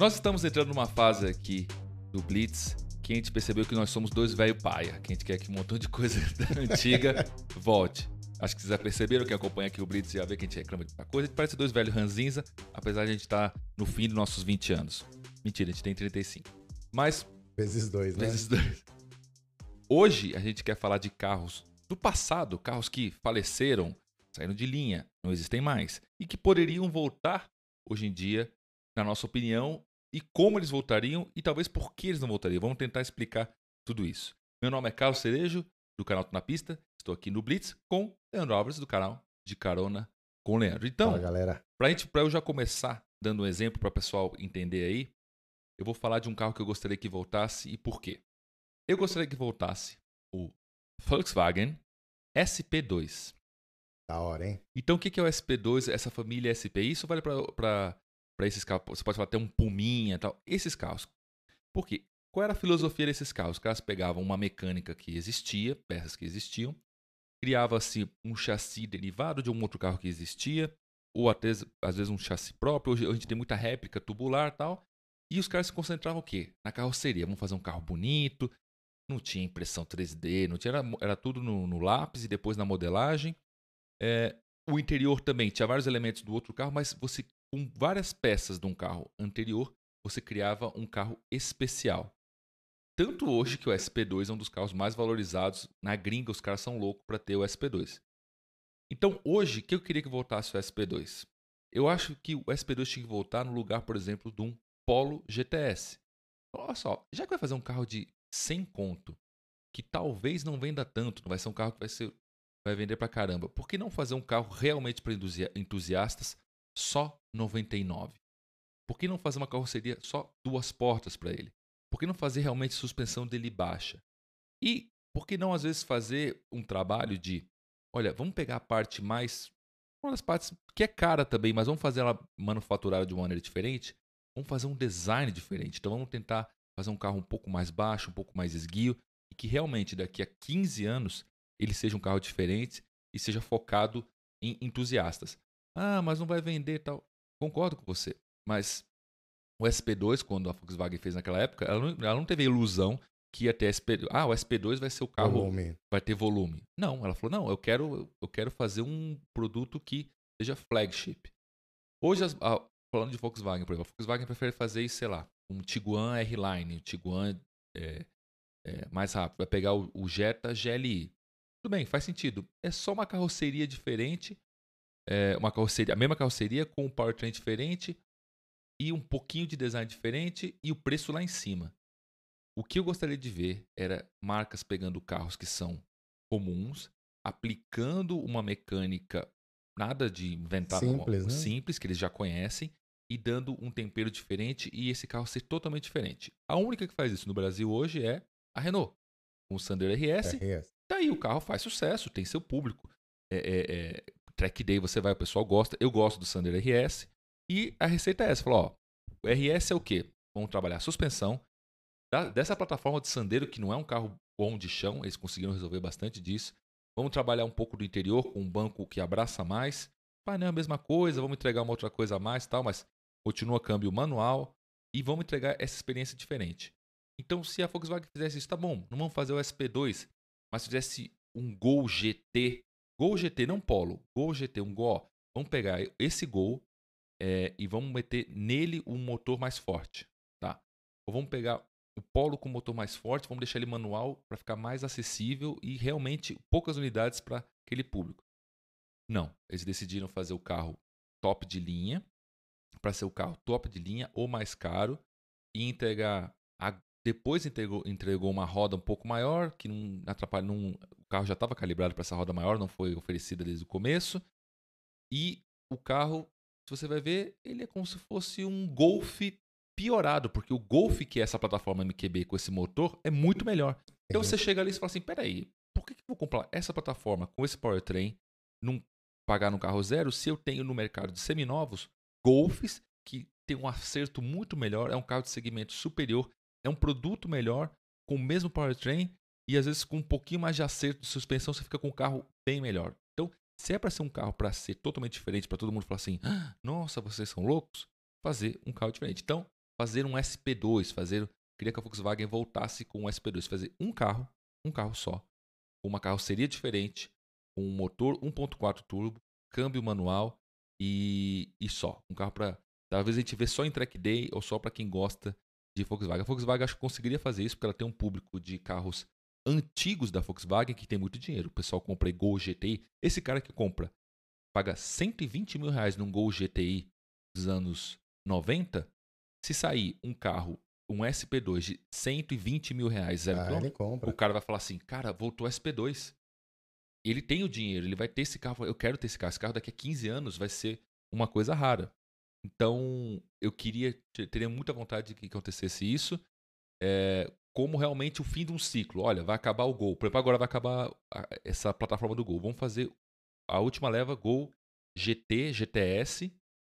Nós estamos entrando numa fase aqui do Blitz que a gente percebeu que nós somos dois velho paia, que a gente quer que um montão de coisa antiga volte. Acho que vocês já perceberam, quem acompanha aqui o Blitz já vê que a gente reclama de muita coisa. A gente parece dois velhos ranzinza, apesar de a gente estar tá no fim dos nossos 20 anos. Mentira, a gente tem 35. Mas. Vezes dois, né? Vezes dois. Hoje a gente quer falar de carros do passado, carros que faleceram, saíram de linha, não existem mais, e que poderiam voltar hoje em dia, na nossa opinião, e como eles voltariam e talvez por que eles não voltariam. Vamos tentar explicar tudo isso. Meu nome é Carlos Cerejo, do canal Tô na Pista. Estou aqui no Blitz com Leandro Alves, do canal De Carona com Leandro. Então, Fala, galera. Pra, gente, pra eu já começar dando um exemplo para o pessoal entender aí, eu vou falar de um carro que eu gostaria que voltasse e por quê. Eu gostaria que voltasse o Volkswagen SP2. Da hora, hein? Então, o que é o SP2, essa família SP? Isso vale para para esses carros. Você pode falar até um Puminha tal. Esses carros. Por quê? Qual era a filosofia desses carros? Os caras pegavam uma mecânica que existia, peças que existiam, criava-se um chassi derivado de um outro carro que existia, ou até às vezes um chassi próprio. Hoje a gente tem muita réplica tubular tal. E os caras se concentravam o quê? Na carroceria. Vamos fazer um carro bonito. Não tinha impressão 3D, não tinha, era, era tudo no, no, lápis e depois na modelagem. É, o interior também tinha vários elementos do outro carro, mas você com várias peças de um carro anterior, você criava um carro especial. Tanto hoje que o SP2 é um dos carros mais valorizados na gringa, os caras são loucos para ter o SP2. Então, hoje, que eu queria que voltasse o SP2? Eu acho que o SP2 tinha que voltar no lugar, por exemplo, de um Polo GTS. Olha só, já que vai fazer um carro de 100 conto, que talvez não venda tanto, não vai ser um carro que vai, ser, vai vender pra caramba, por que não fazer um carro realmente para entusiastas só 99? Por que não fazer uma carroceria só duas portas para ele? Por que não fazer realmente suspensão dele baixa? E por que não às vezes fazer um trabalho de, olha, vamos pegar a parte mais uma das partes que é cara também, mas vamos fazer ela manufaturada de uma maneira diferente? Vamos fazer um design diferente. Então vamos tentar fazer um carro um pouco mais baixo, um pouco mais esguio e que realmente daqui a 15 anos ele seja um carro diferente e seja focado em entusiastas. Ah, mas não vai vender tal. Concordo com você. Mas o SP2, quando a Volkswagen fez naquela época, ela não, ela não teve a ilusão que ia ter SP2. Ah, o SP2 vai ser o carro. Volume. Vai ter volume. Não, ela falou: não, eu quero, eu quero fazer um produto que seja flagship. Hoje, as, a, falando de Volkswagen, por exemplo, a Volkswagen prefere fazer, sei lá, um Tiguan R-Line, um Tiguan é, é, mais rápido. Vai pegar o, o Jetta GLI. Tudo bem, faz sentido. É só uma carroceria diferente é, uma carroceria, a mesma carroceria com um powertrain diferente e um pouquinho de design diferente e o preço lá em cima. O que eu gostaria de ver era marcas pegando carros que são comuns, aplicando uma mecânica nada de inventar simples, uma, né? simples que eles já conhecem e dando um tempero diferente e esse carro ser totalmente diferente. A única que faz isso no Brasil hoje é a Renault. Com o Sandero RS, RS. daí o carro faz sucesso, tem seu público. É, é, é, track day você vai, o pessoal gosta. Eu gosto do Sander RS. E a receita é essa: falou, ó, o RS é o quê? Vamos trabalhar a suspensão. Da, dessa plataforma de Sandero, que não é um carro bom de chão, eles conseguiram resolver bastante disso. Vamos trabalhar um pouco do interior com um banco que abraça mais. Painel é a mesma coisa, vamos entregar uma outra coisa a mais tal, mas continua câmbio manual e vamos entregar essa experiência diferente. Então, se a Volkswagen fizesse isso, tá bom, não vamos fazer o SP2, mas fizesse um Gol GT Gol GT, não Polo. Gol GT, um Gol. Vamos pegar esse Gol é, e vamos meter nele um motor mais forte, tá? Ou vamos pegar o Polo com motor mais forte, vamos deixar ele manual para ficar mais acessível e realmente poucas unidades para aquele público. Não, eles decidiram fazer o carro top de linha para ser o carro top de linha ou mais caro e entregar a, depois entregou, entregou uma roda um pouco maior que não atrapalha, não, carro já estava calibrado para essa roda maior, não foi oferecida desde o começo. E o carro, se você vai ver, ele é como se fosse um Golf piorado, porque o Golf, que é essa plataforma MQB com esse motor, é muito melhor. Então você chega ali e fala assim: peraí, por que, que eu vou comprar essa plataforma com esse powertrain, num, pagar no carro zero, se eu tenho no mercado de seminovos Golfs que tem um acerto muito melhor, é um carro de segmento superior, é um produto melhor, com o mesmo powertrain e às vezes com um pouquinho mais de acerto de suspensão você fica com um carro bem melhor. Então, se é para ser um carro para ser totalmente diferente, para todo mundo falar assim, ah, nossa, vocês são loucos, fazer um carro diferente. Então, fazer um SP2, fazer queria que a Volkswagen voltasse com um SP2, fazer um carro, um carro só, com uma carroceria diferente, com um motor 1.4 turbo, câmbio manual e, e só, um carro para talvez a gente vê só em track day ou só para quem gosta de Volkswagen. A Volkswagen acho que conseguiria fazer isso porque ela tem um público de carros antigos da Volkswagen que tem muito dinheiro. O pessoal compra Gol GTI. Esse cara que compra paga 120 mil reais num Gol GTI dos anos 90. Se sair um carro, um SP2 de 120 mil reais, zero Ah, compra. o cara vai falar assim, cara, voltou SP2. Ele tem o dinheiro, ele vai ter esse carro, eu quero ter esse carro. Esse carro daqui a 15 anos vai ser uma coisa rara. Então, eu queria, teria muita vontade de que acontecesse isso, é, como realmente o fim de um ciclo. Olha, vai acabar o Gol. Por exemplo, agora vai acabar a- essa plataforma do Gol. Vamos fazer a última leva Gol GT, GTS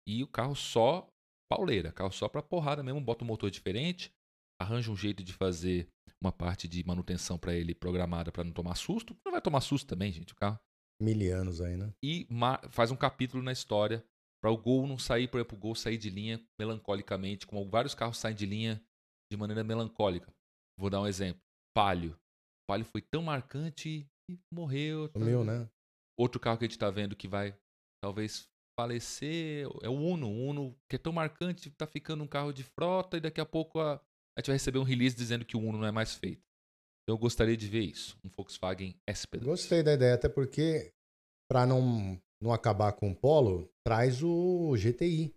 e o carro só pauleira, carro só para porrada mesmo, bota um motor diferente, arranja um jeito de fazer uma parte de manutenção para ele programada para não tomar susto. Não vai tomar susto também, gente, o carro. Milianos aí, né? E faz um capítulo na história para o Gol não sair, por exemplo, o Gol sair de linha melancolicamente, como vários carros saem de linha de maneira melancólica. Vou dar um exemplo. Palio. Palio foi tão marcante e morreu. tá? Sumiu, né? Outro carro que a gente tá vendo que vai talvez falecer é o Uno. O Uno, que é tão marcante, tá ficando um carro de frota e daqui a pouco a, a gente vai receber um release dizendo que o Uno não é mais feito. Eu gostaria de ver isso. Um Volkswagen SP2. Gostei da ideia, até porque, para não, não acabar com o Polo, traz o GTI,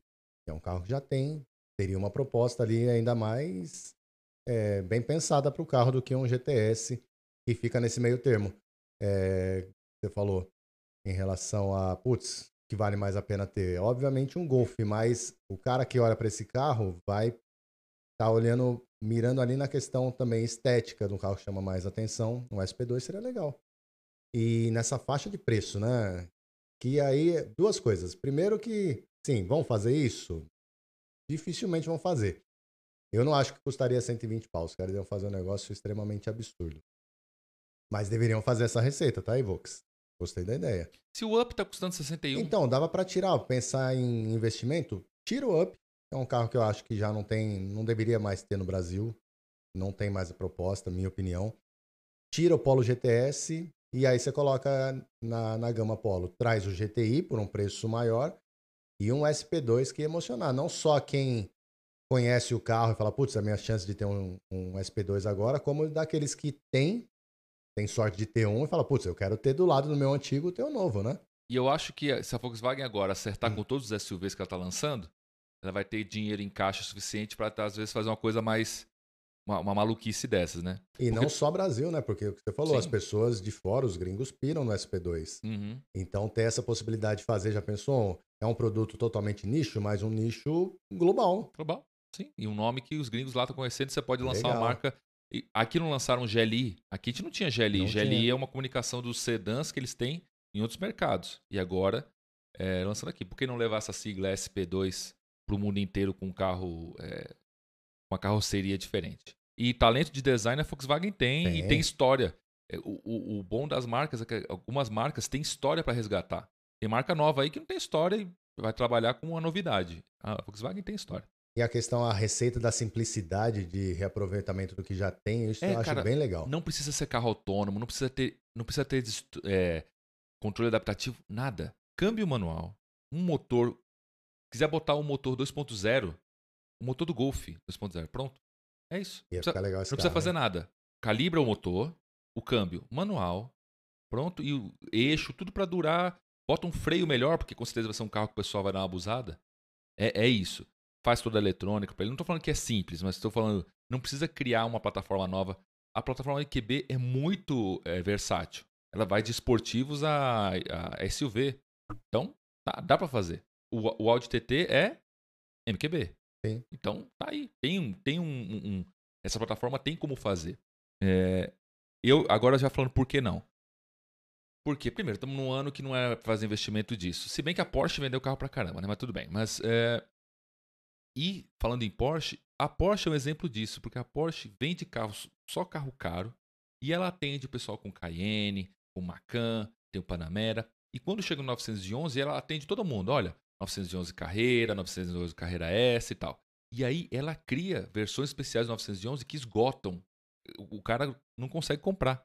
que é um carro que já tem. Teria uma proposta ali ainda mais é, bem pensada para o carro do que um GTS que fica nesse meio termo. É, você falou em relação a, putz, que vale mais a pena ter? Obviamente um Golf, mas o cara que olha para esse carro vai estar tá olhando, mirando ali na questão também estética do carro que chama mais atenção. Um SP2 seria legal. E nessa faixa de preço, né? Que aí, duas coisas. Primeiro que, sim, vão fazer isso? Dificilmente vão fazer. Eu não acho que custaria 120 paus. Os caras iam fazer um negócio extremamente absurdo. Mas deveriam fazer essa receita, tá, Ivox? Gostei da ideia. Se o Up tá custando 61, Então, dava para tirar, pensar em investimento, tira o Up. É um carro que eu acho que já não tem, não deveria mais ter no Brasil. Não tem mais a proposta, minha opinião. Tira o Polo GTS e aí você coloca na, na gama Polo. Traz o GTI por um preço maior e um SP2 que emocionar. Não só quem conhece o carro e fala, putz, a minha chance de ter um, um SP2 agora, como daqueles que tem, tem sorte de ter um e fala, putz, eu quero ter do lado do meu antigo ter o novo, né? E eu acho que se a Volkswagen agora acertar Hum. com todos os SUVs que ela está lançando, ela vai ter dinheiro em caixa suficiente para, às vezes, fazer uma coisa mais. Uma, uma maluquice dessas, né? E não Porque- só Brasil, né? Porque o que você falou, Sim. as pessoas de fora, os gringos, piram no SP2. Uhum. Então, ter essa possibilidade de fazer, já pensou? É um produto totalmente nicho, mas um nicho global. Global, sim. E um nome que os gringos lá estão conhecendo, você pode lançar Legal. uma marca. Aqui não lançaram GLI. Aqui a gente não tinha GLI. Não GLI tinha. é uma comunicação dos sedãs que eles têm em outros mercados. E agora, é, lançando aqui. Por que não levar essa sigla SP2 para o mundo inteiro com um carro, é, uma carroceria diferente? E talento de design a Volkswagen tem, e Tem. tem história. É, O, o- o bom das marcas é que algumas marcas têm história para resgatar. Tem marca nova aí que não tem história e vai trabalhar com uma novidade. A Volkswagen tem história. E a questão, a receita da simplicidade de reaproveitamento do que já tem, isso É, eu acho cara, bem legal. Não precisa ser carro autônomo, não precisa ter, não precisa ter é, controle adaptativo, nada. Câmbio manual, um motor. Quiser botar um motor 2.0, o motor do Golf 2.0, pronto. É isso. Ia Não precisa, legal esse não precisa carro, fazer hein? nada. Calibra o motor, o câmbio manual, pronto, e o eixo, tudo para durar. Bota um freio melhor, porque com certeza vai ser um carro que o pessoal vai dar uma abusada. É, é isso. Faz toda a eletrônica para ele. Não estou falando que é simples, mas estou falando. Não precisa criar uma plataforma nova. A plataforma IQB é muito é, versátil. Ela vai de esportivos a, a SUV. Então, tá, dá para fazer. O, o Audi TT é MQB. Sim. Então, tá aí. Tem, um- tem um, um- um- Essa plataforma tem como fazer. É, eu, agora já falando por que não. Por quê? Primeiro, estamos num ano que não é fazer investimento disso. Se bem que a Porsche vendeu carro pra caramba, né? Mas tudo bem. Mas, é, E, falando em Porsche, a Porsche é um exemplo disso, porque a Porsche vende carros, só carro caro, e ela atende o pessoal com Cayenne, com Macan, tem o Panamera. E quando chega no 911, ela atende todo mundo. Olha, 911 Carreira, 911 Carreira S e tal. E aí ela cria versões especiais do 911 que esgotam. O cara não consegue comprar.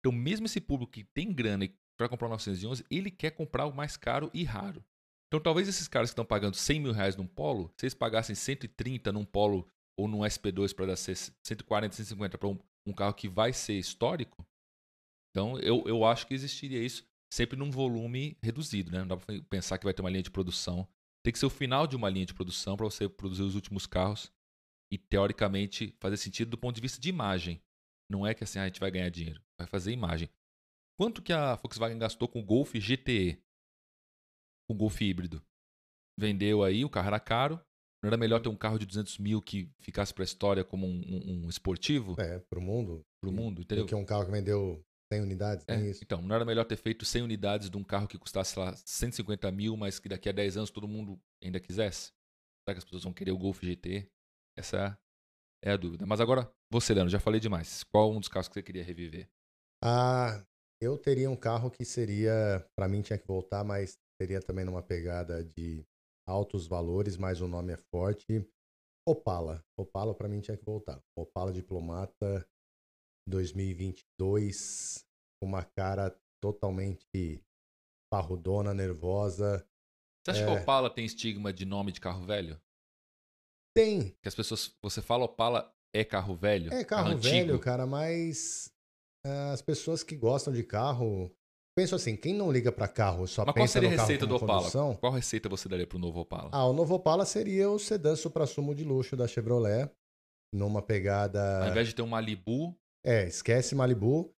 Então, mesmo esse público que tem grana para comprar o 911, ele quer comprar o mais caro e raro. Então, talvez esses caras que estão pagando 100 mil reais num Polo, se eles pagassem 130 num Polo ou num SP2 para dar 140, 150 para um, um, carro que vai ser histórico, então eu, eu acho que existiria isso sempre num volume reduzido, né? Não dá para pensar que vai ter uma linha de produção. Tem que ser o final de uma linha de produção para você produzir os últimos carros e, teoricamente, fazer sentido do ponto de vista de imagem. Não é que assim, ah, a gente vai ganhar dinheiro, vai fazer imagem. Quanto que a Volkswagen gastou com o Golf GTE? Com o Golf híbrido? Vendeu aí, o carro era caro. Não era melhor ter um carro de 200 mil que ficasse para a história como um, um, um esportivo? É, para o mundo. Para o mundo, entendeu? Porque um carro que vendeu 100 unidades, é, isso. Então, não era melhor ter feito 100 unidades de um carro que custasse, lá, 150 mil, mas que daqui a 10 anos todo mundo ainda quisesse? Será que as pessoas vão querer o Golf GT? Essa é a dúvida. Mas agora, você, Leandro, já falei demais. Qual um dos carros que você queria reviver? Ah, eu teria um carro que seria, para mim tinha que voltar, mas seria também numa pegada de altos valores, mas o nome é forte. Opala. Opala para mim tinha que voltar. Opala Diplomata 2022, com uma cara totalmente parrudona, nervosa. Você acha é... que Opala tem estigma de nome de carro velho? Tem. Que as pessoas, você fala Opala é carro velho? É carro, carro velho, cara, mas uh, as pessoas que gostam de carro penso assim, quem não liga para carro só Mas pensa qual seria a receita do Opala? Condução, qual receita você daria para o novo Opala? Ah, o novo Opala seria o sedã supra-sumo de luxo da Chevrolet, numa pegada... Ao invés de ter um Malibu... É, esquece Malibu.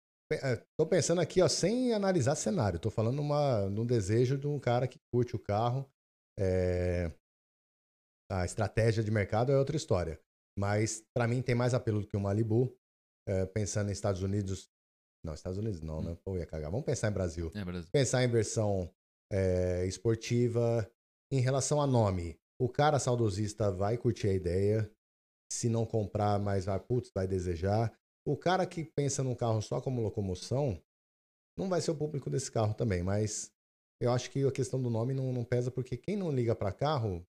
Tô pensando aqui, ó, sem analisar cenário. Tô falando numa, num desejo de um cara que curte o carro. É... A estratégia de mercado é outra história. Mas para mim tem mais apelo do que o Malibu. É, pensando em Estados Unidos, não, Estados Unidos não, né? Pô, ia cagar. Vamos pensar em Brasil. É, Brasil. Pensar em versão é, esportiva. Em relação a nome, o cara saudosista vai curtir a ideia. Se não comprar, mas vai, putz, vai desejar. O cara que pensa num carro só como locomoção, não vai ser o público desse carro também, mas eu acho que a questão do nome não, não pesa, porque quem não liga para carro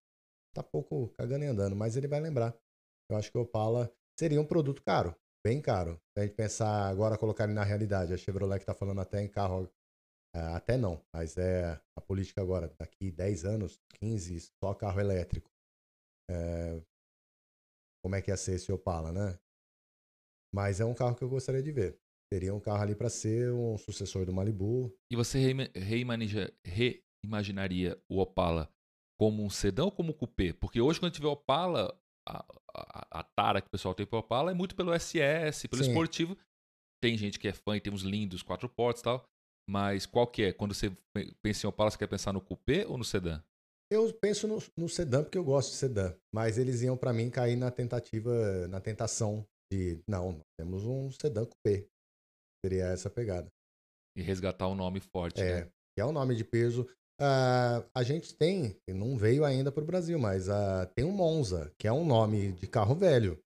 tá pouco cagando e andando, mas ele vai lembrar. Eu acho que o Opala seria um produto caro bem caro. Se a gente pensar agora, colocar ele na realidade, a Chevrolet que está falando até em carro, é, até não, mas é a política agora, daqui 10 anos, 15, só carro elétrico. É, como é que ia ser esse Opala, né? Mas é um carro que eu gostaria de ver. Teria um carro ali para ser um sucessor do Malibu. E você reimaginaria o Opala como um sedã ou como um coupé? Porque hoje, quando a gente vê Opala, a, a, a, tara que o pessoal tem pro Opala é muito pelo SS, pelo Sim. esportivo. Tem gente que é fã e tem uns lindos quatro portas e tal. Mas qual que é? Quando você pensa em Opala, você quer pensar no coupé ou no sedã? Eu penso no, no sedã porque eu gosto de sedã. Mas eles iam para mim cair na tentativa, na tentação não, temos um sedã coupé. Seria essa pegada. E resgatar um nome forte, é, né? Que é um nome de peso. Uh, a gente tem, não veio ainda para o Brasil, mas uh, tem um Monza, que é um nome de carro velho.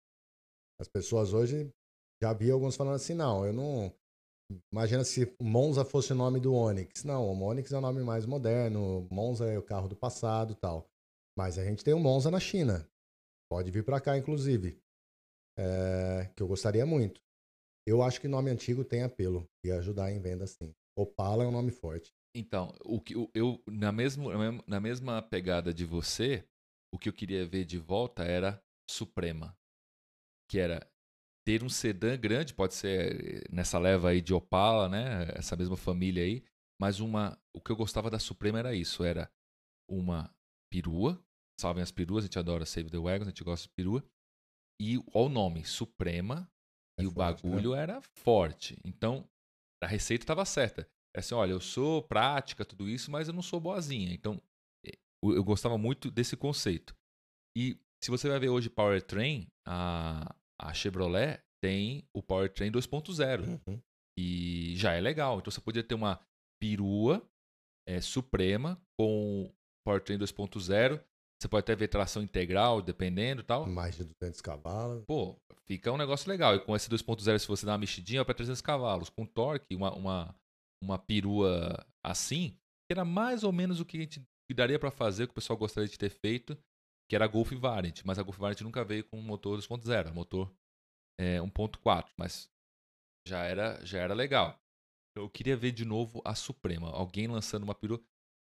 As pessoas hoje já vi alguns falando assim, não, eu não. Imagina se Monza fosse o nome do Onix. Não, o Onix é o nome mais moderno, Monza é o carro do passado tal. Mas a gente tem o Monza na China. Pode vir para cá, inclusive. É, que eu gostaria muito. Eu acho que nome antigo tem apelo e ajudar em venda sim. Opala é um nome forte. Então, o que eu na mesma na mesma pegada de você, o que eu queria ver de volta era Suprema, que era ter um sedã grande, pode ser nessa leva aí de Opala, né, essa mesma família aí, mas uma o que eu gostava da Suprema era isso, era uma perua, salvem as peruas, a gente adora Save the Wagons, a gente gosta de perua. E olha o nome, Suprema, é e forte, o né? bagulho né? era forte. Então, a receita estava certa. É assim, olha, eu sou prática, tudo isso, mas eu não sou boazinha. Então, eh, eu gostava muito desse conceito. E se você vai ver hoje Powertrain, a, a Chevrolet tem o Powertrain 2.0. Uhum. E já é legal. Então você podia ter uma perua é, suprema com Powertrain 2.0. Você pode até ver tração integral, dependendo tal. Mais de 200 cavalos. Pô, fica um negócio legal. E com esse 2.0, se você dá uma mexidinha, vai para 300 cavalos. Com torque, uma, uma, uma perua assim, que era mais ou menos o que a gente daria para fazer, que o pessoal gostaria de ter feito. que era a Golf Variant, mas a Golf Variant nunca veio com motor 2.0, motor é, 1.4, mas já era, já era legal. Eu queria ver de novo a Suprema, alguém lançando uma perua.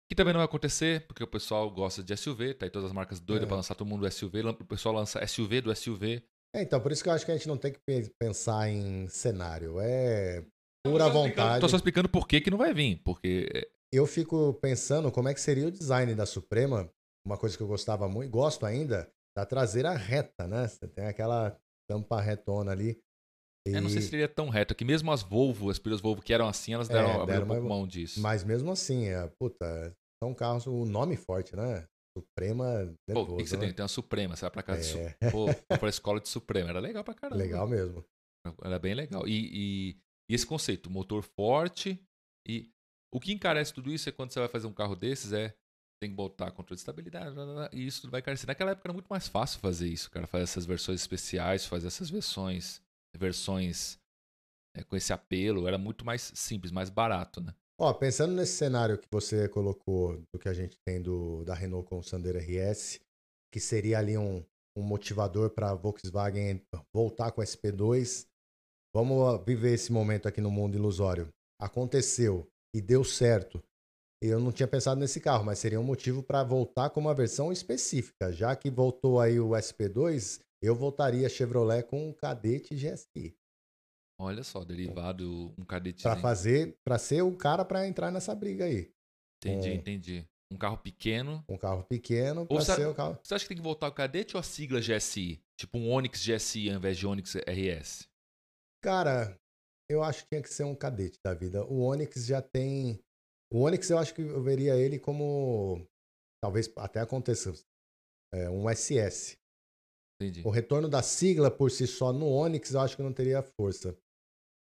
Que também não vai acontecer, porque o pessoal gosta de SUV, tá aí todas as marcas doidas É. pra lançar todo mundo SUV, o pessoal lança SUV do SUV. É, então, por isso que eu acho que a gente não tem que pe- pensar em cenário. É pura explicando- vontade. Tô só explicando por que, que não vai vir, porque é, Eu fico pensando como é que seria o design da Suprema. Uma coisa que eu gostava muito, gosto ainda, da traseira reta, né? Você tem aquela tampa retona ali. E... eu não sei se seria tão reto, que mesmo as Volvo, as piras Volvo que eram assim, elas É, deram, abriram deram um uma- mão disso. Mas mesmo assim, é, puta, são carros, o nome forte, né? Suprema Pô, nervoso, o que, que você né? tem? Tem uma Suprema, você vai pra casa de É, Pô, foi pra escola de Suprema, era legal pra caramba. legal mesmo. Era bem legal. E, e- e esse conceito, motor forte e o que encarece tudo isso é quando você vai fazer um carro desses é tem que botar controle de estabilidade e isso tudo vai encarecer. Naquela época era muito mais fácil fazer isso, cara, fazer essas versões especiais, fazer essas versões versões é, com esse apelo, era muito mais simples, mais barato, né? Ó, pensando nesse cenário que você colocou do que a gente tem do, da Renault com o Sandero RS, que seria ali um, um motivador para a Volkswagen voltar com o SP2, vamos viver esse momento aqui no mundo ilusório. Aconteceu e deu certo. Eu não tinha pensado nesse carro, mas seria um motivo para voltar com uma versão específica. Já que voltou aí o SP2, eu voltaria Chevrolet com um Cadete GSI. Olha só, derivado um cadete. Para fazer, para ser o cara para entrar nessa briga aí. Entendi, é. entendi. Um carro pequeno. Um carro pequeno para ser o carro. Você acha que tem que voltar o cadete ou a sigla GSI? Tipo um Onix GSI ao invés de Onix RS? Cara, eu acho que tinha que ser um cadete da vida. O Onix já tem. O Onix eu acho que eu veria ele como. Talvez até aconteça. é, um SS. Entendi. O retorno da sigla por si só no Onix eu acho que não teria força.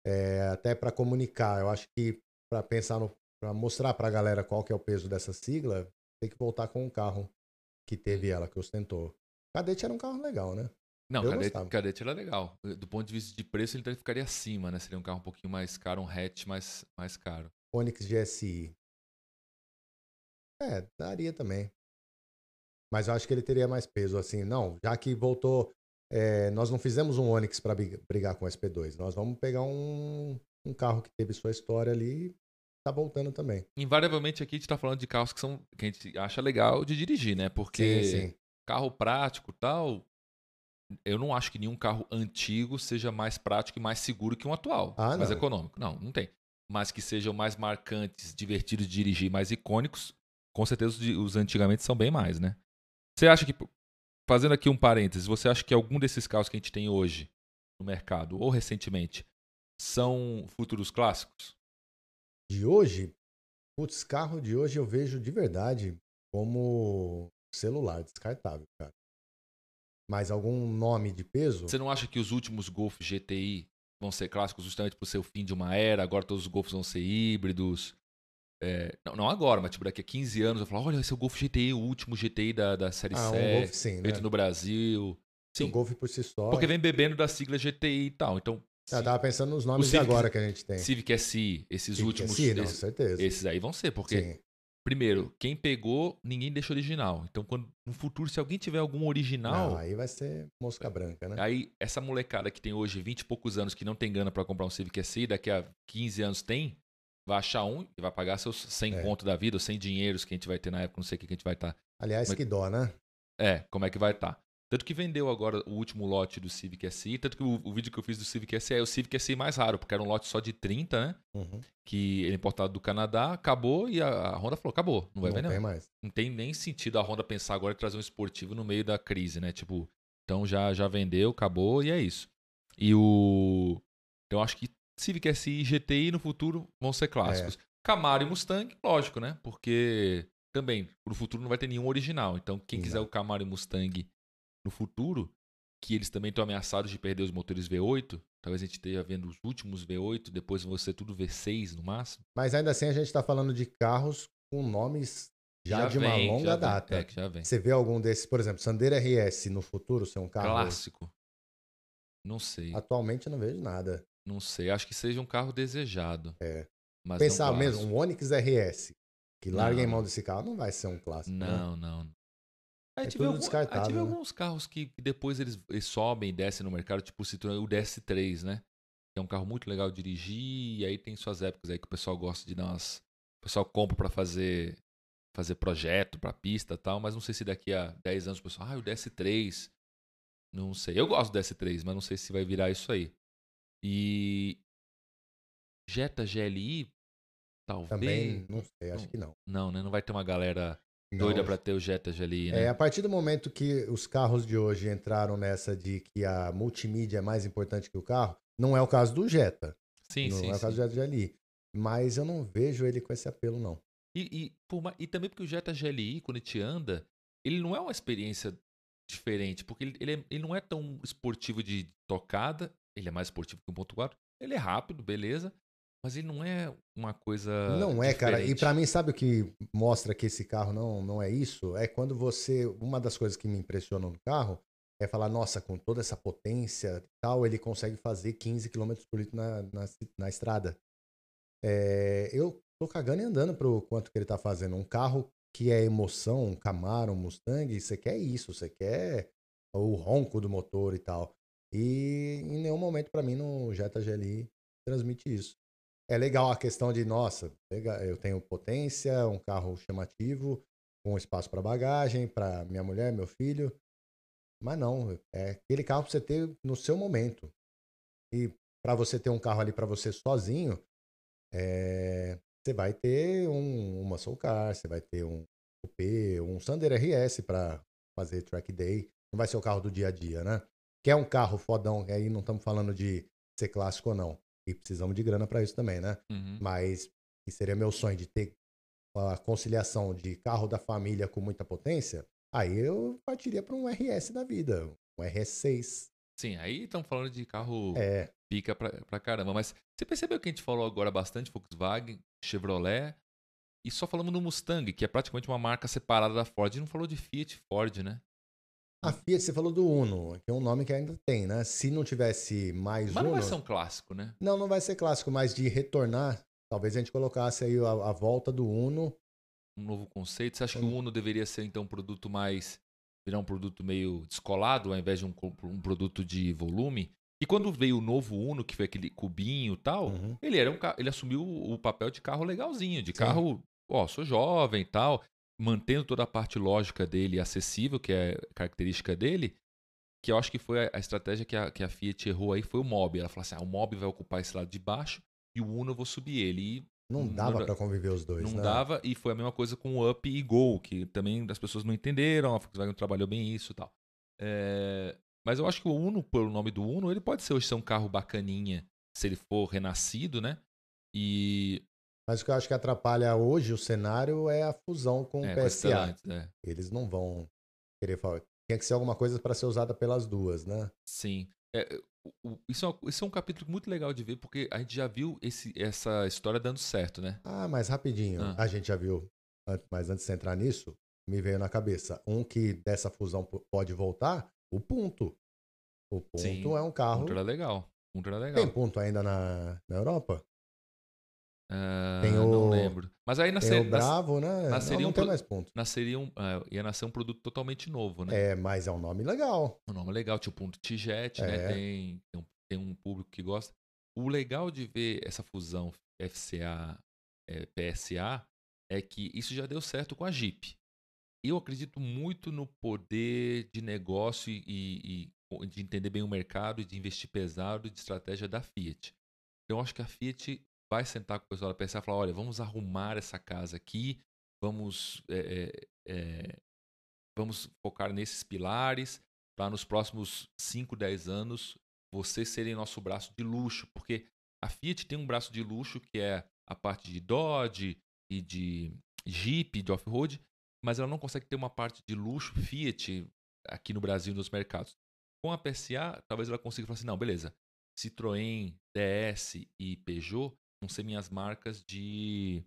É, até para comunicar. Eu acho que para pensar no. para mostrar pra galera qual que é o peso dessa sigla, tem que voltar com um carro que teve ela, que ostentou. Cadete era um carro legal, né? Não, Eu cadete, gostava. cadete era legal. Do ponto de vista de preço, ele ficaria acima, né? Seria um carro um pouquinho mais caro, um hatch mais, mais caro. Onix GSI. É, daria também. Mas eu acho que ele teria mais peso, assim. Não, já que voltou. é, nós não fizemos um Onix para brigar com o SP2. Nós vamos pegar um, um carro que teve sua história ali e tá voltando também. Invariavelmente aqui a gente tá falando de carros que, são, que a gente acha legal de dirigir, né? Porque Sim, sim. carro prático e tal, eu não acho que nenhum carro antigo seja mais prático e mais seguro que um atual. Ah, mais não. econômico. Não, não tem. Mas que sejam mais marcantes, divertidos de dirigir, mais icônicos, com certeza os antigamente são bem mais, né? Você acha que, fazendo aqui um parênteses, você acha que algum desses carros que a gente tem hoje no mercado, ou recentemente, são futuros clássicos? De hoje, putz, carro de hoje eu vejo de verdade como celular descartável, cara. Mas algum nome de peso? Você não acha que os últimos Golf GTI vão ser clássicos justamente por ser o fim de uma era? Agora todos os Golfs vão ser híbridos? É, não, não agora, mas tipo, daqui a 15 anos eu falo, olha, esse é o Golf GTI, o último GTI da, da série Ah, um 7, Golf sim, né? feito no Brasil. O Sim, Golf por si só. porque vem bebendo da sigla GTI e tal. Então, Eu tava pensando nos nomes de Civic- agora que a gente tem. Civic SI, esses Civic últimos, SI, não, esses, certeza. esses aí vão ser, porque Sim. primeiro, quem pegou, ninguém deixa original. Então, quando no futuro, se alguém tiver algum original, Não, aí vai ser mosca branca, né? Aí, essa molecada que tem hoje 20 e poucos anos que não tem grana pra comprar um Civic SI, daqui a 15 anos tem, vai achar um e vai pagar seus 100 É. conto da vida, ou 100 dinheiros que a gente vai ter na época, não sei o que a gente vai estar. Aliás, Mas- que dó, né? É, como é que vai estar. Tanto que vendeu agora o último lote do Civic SI, tanto que o, o vídeo que eu fiz do Civic SI é o Civic SI mais raro, porque era um lote só de 30, né? Uhum. Que ele é importado do Canadá, acabou e a, a Honda falou, acabou, não vai não vender. mais. Não tem nem sentido a Honda pensar agora em trazer um esportivo no meio da crise, né? Tipo, então já, já vendeu, acabou e é isso. E o. Então acho que Civic SI e GTI no futuro vão ser clássicos. É. Camaro e Mustang, lógico, né? Porque também no futuro não vai ter nenhum original. Então quem quiser o Camaro e Mustang no futuro, que eles também estão ameaçados de perder os motores V8, talvez a gente esteja vendo os últimos V8, depois vão ser tudo V6 no máximo. Mas ainda assim a gente tá falando de carros com nomes já, de uma vem, longa já vem. data. É, que já vem. Você vê algum desses, por exemplo, Sandero RS no futuro ser um carro? Clássico. Não sei. Atualmente eu não vejo nada. Não sei, acho que seja um carro desejado. É. Mas Pensar não mesmo, um Onix RS, que larga em Não. mão desse carro, não vai ser um clássico. né? Não, não. Aí É tive, algum- aí tive né? alguns carros que depois eles, eles sobem e descem no mercado, tipo o Citroën, o DS3, né? Que é um carro muito legal de dirigir, e aí tem suas épocas aí que o pessoal gosta de dar umas... O pessoal compra pra fazer, fazer projeto pra pista e tal, mas não sei se daqui a 10 anos o pessoal, ah, o DS3, não sei. Eu gosto do DS3, mas não sei se vai virar isso aí. E Jetta GLI, talvez... Também, não sei, acho não. que não. Não, né? Não vai ter uma galera Não, doida pra ter o Jetta GLI, né? É, a partir do momento que os carros de hoje entraram nessa de que a multimídia é mais importante que o carro, não é o caso do Jetta. sim, não sim, é o sim. caso do Jetta GLI. Mas eu não vejo ele com esse apelo, não. E, e, por e também porque o Jetta GLI, quando a gente anda, ele não é uma experiência diferente, porque ele, ele, é- ele não é tão esportivo de tocada, ele é mais esportivo que o 1.4, ele é rápido, beleza, mas ele não é uma coisa Não é, cara. E diferente. pra mim, sabe o que mostra que esse carro não, não é isso? É quando você. Uma das coisas que me impressionam no carro é falar, nossa, com toda essa potência e tal, ele consegue fazer 15 km por litro na, na, na estrada. É, eu tô cagando e andando pro quanto que ele tá fazendo. Um carro que é emoção, um Camaro, um Mustang, você quer isso, você quer o ronco do motor e tal. E em nenhum momento, pra mim, no Jetta GLI transmite isso. É legal a questão de, nossa, eu tenho potência, um carro chamativo, com espaço para bagagem, para minha mulher, meu filho. Mas não, é aquele carro para você ter no seu momento. E para você ter um carro ali para você sozinho, é, você vai ter um, uma Soul Car, você vai ter um Coupé, um Sander RS para fazer track day. Não vai ser o carro do dia a dia, né? Quer um carro fodão, aí não estamos falando de ser clássico ou não. E precisamos de grana para isso também, né? Uhum. Mas que seria meu sonho de ter a conciliação de carro da família com muita potência, aí eu partiria para um RS da vida, um RS6. Sim, aí estamos falando de carro É, pica pra, pra caramba. Mas você percebeu que a gente falou agora bastante Volkswagen, Chevrolet, e só falamos no Mustang, que é praticamente uma marca separada da Ford. E não falou de Fiat Ford, né? A Fiat, você falou do Uno, que é um nome que ainda tem, né? Se não tivesse mais Mas não Uno... vai ser um clássico, né? Não, não vai ser clássico, mas de retornar, talvez a gente colocasse aí a, a volta do Uno. Um novo conceito. Você acha que Hum. o Uno deveria ser, então, um produto mais. virar um produto meio descolado, ao invés de um, um produto de volume? E quando veio o novo Uno, que foi aquele cubinho e tal, Uhum. ele era um ele assumiu o papel de carro legalzinho, de Sim. carro, ó, sou jovem e tal, mantendo toda a parte lógica dele acessível, que é característica dele, que eu acho que foi a, estratégia que a, que a Fiat errou aí, foi o Mob. Ela falou assim, ah, o Mob vai ocupar esse lado de baixo e o Uno eu vou subir ele. E Não dava para conviver os dois, não né? dava, e foi a mesma coisa com o Up e Go, que também as pessoas não entenderam, a Volkswagen trabalhou bem isso e tal. É, mas eu acho que o Uno, pelo nome do Uno, ele pode ser hoje ser um carro bacaninha, se ele for renascido, né? E Mas o que eu acho que atrapalha hoje o cenário é a fusão com é, o PSA. É. Eles não vão querer falar. Tinha que ser alguma coisa para ser usada pelas duas, né? Sim. É, o- isso, é isso é um capítulo muito legal de ver, porque a gente já viu esse, essa história dando certo, né? Ah, mas rapidinho, Ah. a gente já viu, mas antes de entrar nisso, me veio na cabeça. Um que dessa fusão pode voltar, o Punto. O Punto Sim, é um carro. Punto era legal. Punto era legal. Tem Punto ainda na, na Europa? Ah, Tem Não o- lembro. Mas aí Tem nascer, o Bravo, né? Não, nasceria não um tem mais Punto. nasceria um, ah, ia nascer um produto totalmente novo, né? É, mas é um nome legal. Um nome legal, tipo um T-Jet, né? É. Tem, tem, um, tem um público que gosta. O legal de ver essa fusão FCA é, PSA é que isso já deu certo com a Jeep. Eu acredito muito no poder de negócio e, e- de entender bem o mercado e de investir pesado de estratégia da Fiat. Então, eu acho que a Fiat vai sentar com o pessoal da PSA e falar: olha, vamos arrumar essa casa aqui, vamos, é, é, vamos focar nesses pilares para nos próximos 5, 10 anos vocês serem nosso braço de luxo, porque a Fiat tem um braço de luxo que é a parte de Dodge e de Jeep, de off-road, mas ela não consegue ter uma parte de luxo Fiat aqui no Brasil nos mercados. Com a PSA, talvez ela consiga falar assim, não, beleza, Citroën, DS e Peugeot vão ser minhas marcas de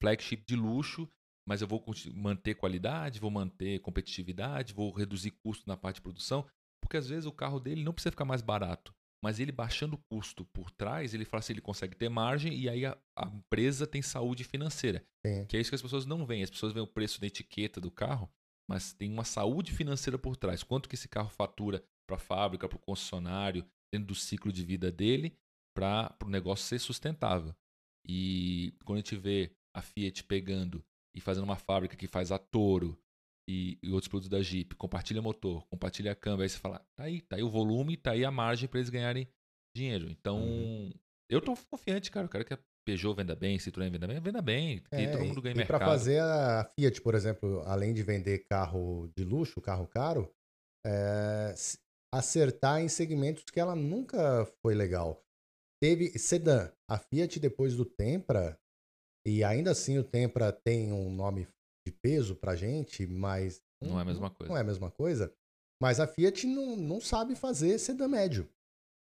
flagship de luxo, mas eu vou manter qualidade, vou manter competitividade, vou reduzir custo na parte de produção, porque às vezes o carro dele não precisa ficar mais barato, mas ele baixando o custo por trás, ele fala assim, ele consegue ter margem e aí a, a empresa tem saúde financeira. Sim. Que é isso que as pessoas não veem. As pessoas veem o preço da etiqueta do carro. mas tem uma saúde financeira por trás. Quanto que esse carro fatura para a fábrica, para o concessionário, dentro do ciclo de vida dele, para o negócio ser sustentável. E quando a gente vê a Fiat pegando e fazendo uma fábrica que faz a Toro e, e outros produtos da Jeep, compartilha motor, compartilha câmbio, aí você fala, tá aí, tá aí o volume, tá aí a margem para eles ganharem dinheiro. Então, uhum. eu tô confiante, cara. Eu quero que a Peugeot venda bem, Citroën venda bem, venda bem, que é, todo mundo ganha e mercado. para fazer a Fiat, por exemplo, além de vender carro de luxo, carro caro, é, acertar em segmentos que ela nunca foi legal. Teve sedã, a Fiat depois do Tempra, e ainda assim o Tempra tem um nome de peso pra gente, mas não é a mesma coisa. Não é a mesma coisa. Mas a Fiat não, não sabe fazer sedã médio.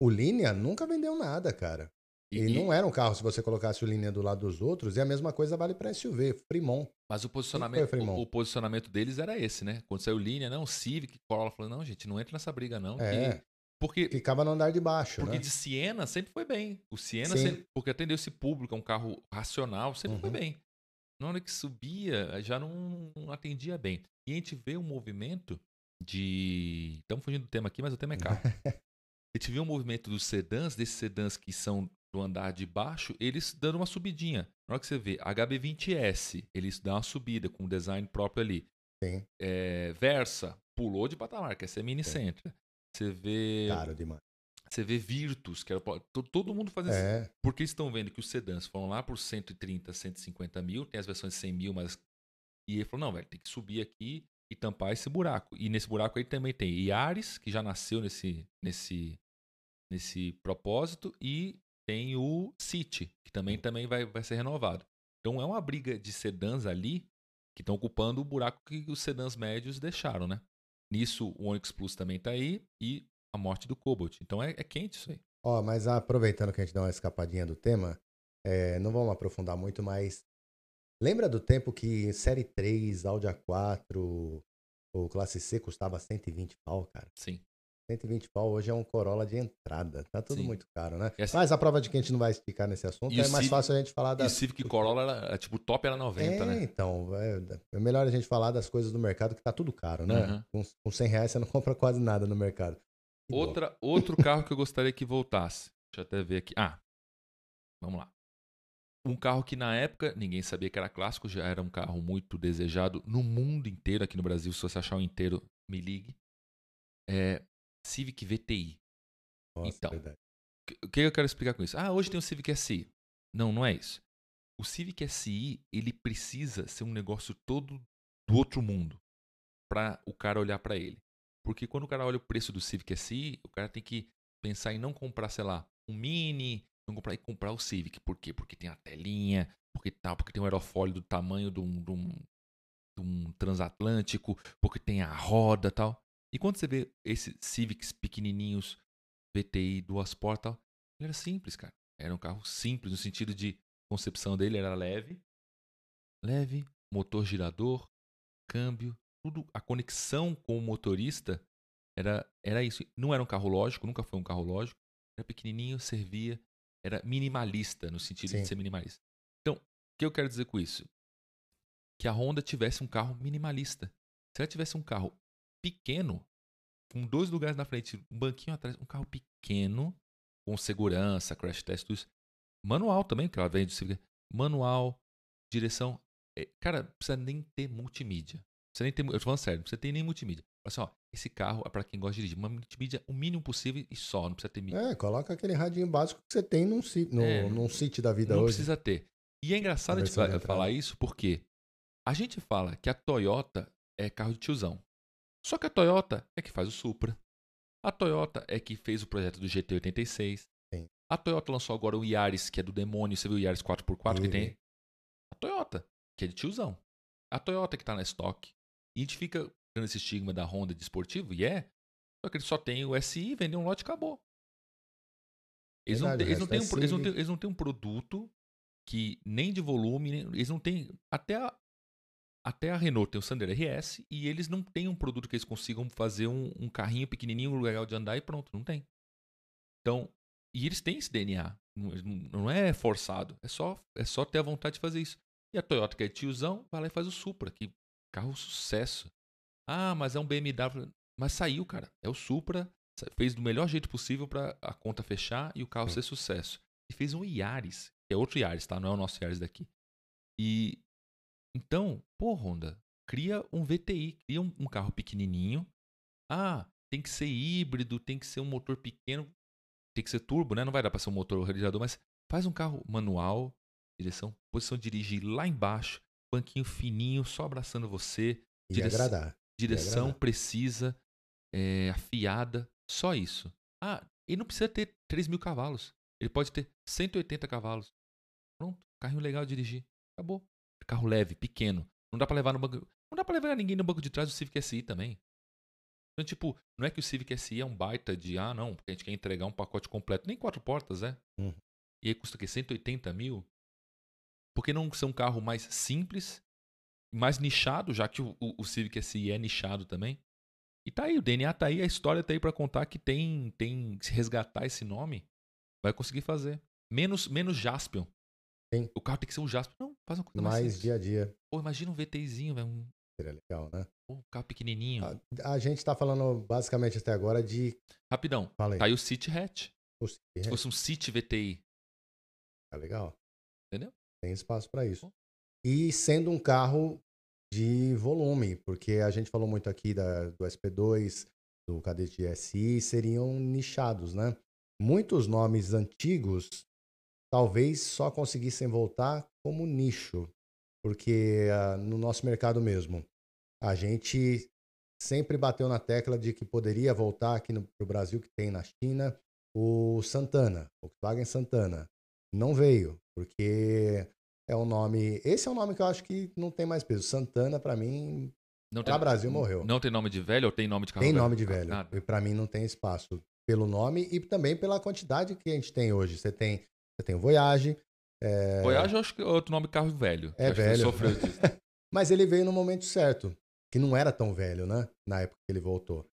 O Linea nunca vendeu nada, cara. E, e, não era um carro se você colocasse o linha do lado dos outros, e a mesma coisa vale para SUV, Fremont. Mas o posicionamento, o, o, posicionamento deles era esse, né? Quando saiu linha, não, Civic, Corolla, falou, não, gente, não entra nessa briga não, é. Porque ficava no andar de baixo, Porque né? de Siena sempre foi bem. O Siena, sempre, porque atendeu esse público, é um carro racional, sempre uhum. foi bem. Na hora que subia, já não, não atendia bem. E a gente vê um movimento de. Estamos fugindo do tema aqui, mas o tema é carro. a gente vê um movimento dos sedãs, desses sedãs que são do andar de baixo, eles dando uma subidinha. Na hora que você vê HB20S, eles dão uma subida com o design próprio ali. É, Versa, pulou de patamar, que essa é mini Sentra. Você vê. Caro demais. Você vê Virtus, que era, todo mundo faz isso. É. Porque estão vendo que os sedãs foram lá por 130, 150 mil, tem as versões de 100 mil, mas. E ele falou: não, velho, tem que subir aqui e tampar esse buraco. E nesse buraco aí também tem Yaris, que já nasceu nesse, nesse, nesse propósito, e tem o City, que também, também vai, vai ser renovado. Então é uma briga de sedãs ali que estão ocupando o buraco que os sedãs médios deixaram, né? Nisso o Onix Plus também está aí e a morte do Cobalt. Então é, é quente isso aí. Ó, oh, mas aproveitando que a gente dá uma escapadinha do tema, é, não vamos aprofundar muito, mas lembra do tempo que Série 3, Audi A4, o Classe C custava 120 pau, cara? Sim. 120 pau hoje é um Corolla de entrada. Tá tudo Sim. muito caro, né? Essa... Mas a prova de que a gente não vai esticar nesse assunto é mais Civic... fácil a gente falar da. E o Civic Corolla, era, é, tipo, top era 90, é, né? Então, é, é, melhor a gente falar das coisas do mercado que tá tudo caro, né? Uhum. Com, com 100 reais você não compra quase nada no mercado. Outra, outro carro que eu gostaria que voltasse. Deixa eu até ver aqui. Ah, vamos lá. Um carro que na época ninguém sabia que era clássico, já era um carro muito desejado no mundo inteiro, aqui no Brasil, se você achar o inteiro, me ligue. É, Civic VTI. Nossa, então, verdade. o que eu quero explicar com isso? Ah, hoje tem o Civic SI. Não, não é isso. O Civic SI, ele precisa ser um negócio todo do outro mundo para o cara olhar para ele. Porque quando o cara olha o preço do Civic SI, o cara tem que pensar em não comprar, sei lá, um Mini, não comprar e comprar o Civic. Por quê? Porque tem a telinha, porque tal, porque tem um aerofólio do tamanho de um, de um, de um transatlântico, porque tem a roda tal. E quando você vê esses Civics pequenininhos, VTI, duas portas, ele era simples, cara. Era um carro simples no sentido de concepção dele, era leve, leve, motor girador, câmbio, tudo, a conexão com o motorista era, era isso. Não era um carro lógico, nunca foi um carro lógico. Era pequenininho, servia, era minimalista no sentido Sim. de ser minimalista. Então, o que eu quero dizer com isso? Que a Honda tivesse um carro minimalista. Se ela tivesse um carro pequeno, com dois lugares na frente, um banquinho atrás, um carro pequeno, com segurança, crash test, tudo isso. Manual também, que ela vende, manual, direção. É, cara, não precisa nem ter multimídia. Precisa nem ter, eu tô falando sério, não precisa ter nem multimídia. Assim, ó, esse carro é para quem gosta de dirigir. Uma multimídia o mínimo possível e só, não precisa ter mídia. É, coloca aquele radinho básico que você tem num, no, é, num sítio da vida não hoje. Não precisa ter. E é engraçado a gente falar isso porque a gente fala que a Toyota é carro de tiozão. Só que a Toyota é que faz o Supra. A Toyota é que fez o projeto do GT86. Sim. A Toyota lançou agora o Yaris, que é do demônio. Você viu o Yaris 4x4 que tem? A Toyota, que é de tiozão. A Toyota que está na estoque. E a gente fica dando esse estigma da Honda de esportivo, e é. Só que ele só tem o SI, vende um lote e acabou. Eles, Verdade, não, eles, não têm um, eles, não têm, eles não têm um produto que nem de volume, nem, eles não têm. Até a, até a Renault tem o Sandero RS e eles não têm um produto que eles consigam fazer um, um carrinho pequenininho, legal de andar e pronto, não tem. Então, e eles têm esse DNA, não, não é forçado, é só, é só ter a vontade de fazer isso. E a Toyota, que é tiozão, vai lá e faz o Supra, que carro sucesso. Ah, mas é um BMW. Mas saiu, cara. É o Supra. Fez do melhor jeito possível pra a conta fechar e o carro Sim. ser sucesso. E fez um Yaris, que é outro Yaris, tá? Não é o nosso Yaris daqui. E então, pô, Honda, cria um VTI, cria um, um carro pequenininho. Ah, tem que ser híbrido, tem que ser um motor pequeno, tem que ser turbo, né? Não vai dar pra ser um motor radiador, mas faz um carro manual, direção, posição de dirigir lá embaixo, banquinho fininho, só abraçando você, E Direção- agradar. direção agradar. precisa, é, afiada, só isso. Ah, ele não precisa ter 3 mil cavalos. Ele pode ter 180 cavalos. Pronto, carrinho legal de dirigir. Acabou. Carro leve, pequeno. Não dá pra levar no banco. Não dá pra levar ninguém no banco de trás do Civic SI também. Então, tipo, não é que o Civic SI é um baita de, ah, não, porque a gente quer entregar um pacote completo. Nem quatro portas, é? Uhum. E aí custa o quê? 180 mil? Por que não ser um carro mais simples, mais nichado, já que o, o, o Civic SI é nichado também? E tá aí, o DNA tá aí, a história tá aí pra contar que tem, tem, se resgatar esse nome, vai conseguir fazer. Menos, menos Jaspion. Sim. O carro tem que ser um Jaspion. Não, faz uma coisa mais, Mais dia a dia. Pô, imagina um VTzinho, velho, um, Seria legal, né? um carro pequenininho. A, a gente tá falando basicamente até agora de. Rapidão, Fala aí. tá aí o City Hatch. o Se Civic, fosse um City VTI. Tá legal. Entendeu? Tem espaço para isso. E sendo um carro de volume, porque a gente falou muito aqui da, do SP2, do Cadete SI, seriam nichados, né? Muitos nomes antigos talvez só conseguissem voltar como nicho, porque ah, no nosso mercado mesmo, a gente sempre bateu na tecla de que poderia voltar aqui no pro Brasil, que tem na China, o Santana, Volkswagen Santana. Não veio, porque é um nome. Esse é um nome que eu acho que não tem mais peso. Santana, pra mim, Não Pra Brasil, morreu. Não tem nome de velho ou tem nome de carro tem velho? nome de velho. Nada. E pra mim não tem espaço pelo nome e também pela quantidade que a gente tem hoje. Você tem, você tem o Voyage, é, Voyage eu acho que é outro nome de carro velho. É Acho velho. Sofreu disso. mas ele veio no momento certo, que não era tão velho, né? Na época que ele voltou.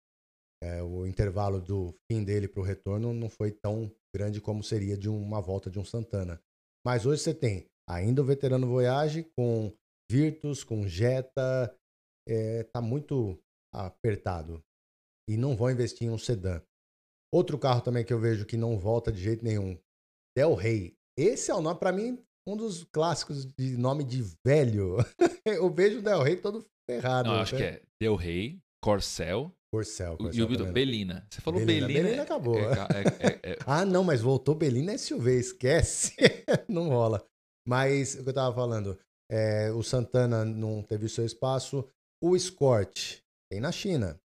É, o intervalo do fim dele pro retorno não foi tão grande como seria de uma volta de um Santana. Mas hoje você tem ainda o veterano Voyage com Virtus, com Jetta, é, tá muito apertado. E não vão investir em um sedã. Outro carro também que eu vejo que não volta de jeito nenhum, Del Rey. Esse é o nome, pra mim, um dos clássicos de nome de velho. eu vejo o Del Rey todo ferrado. Não, acho que é Del Rey, Corcel Corcel. e o também. Belina. Você falou Belina. Belina. Belina é- acabou. é ca- é- é- é- Ah, não, mas voltou Belina SUV, esquece. não rola. Mas o que eu tava falando, é, o Santana não teve o seu espaço. O Escort tem na China.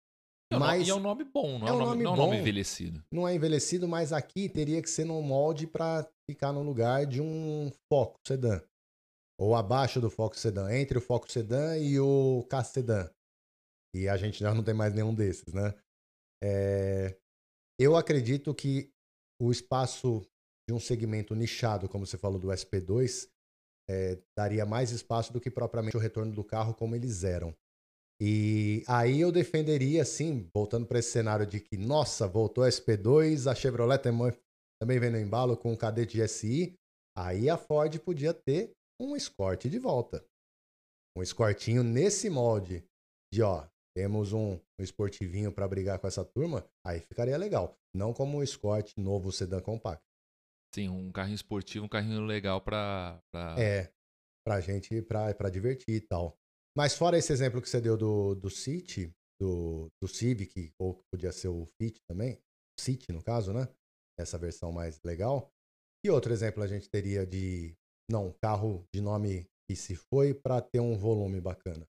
Mas e é um nome bom, não é, é um nome, nome não é um nome bom. envelhecido. não é envelhecido, mas aqui teria que ser num molde para ficar no lugar de um Foco Sedan. Ou abaixo do Foco Sedan, entre o Foco Sedan e o K Sedan. E a gente já não tem mais nenhum desses, né? É, Eu acredito que o espaço de um segmento nichado, como você falou do SP2, é, daria mais espaço do que propriamente o retorno do carro como eles eram. E aí eu defenderia, assim, voltando para esse cenário de que, nossa, voltou a SP2, a Chevrolet também vem no embalo com o Cadete SI, aí a Ford podia ter um Escort de volta. Um Escortinho nesse molde de, ó, temos um, um esportivinho para brigar com essa turma, aí ficaria legal. Não como um Escort novo sedã compacto. Sim, um carrinho esportivo, um carrinho legal pra. pra... É, pra gente, pra, pra divertir e tal. Mas fora esse exemplo que você deu do, do City, do, do Civic, ou que podia ser o Fit também, City no caso, né? Essa versão mais legal. E outro exemplo a gente teria de, não, carro de nome que se foi para ter um volume bacana.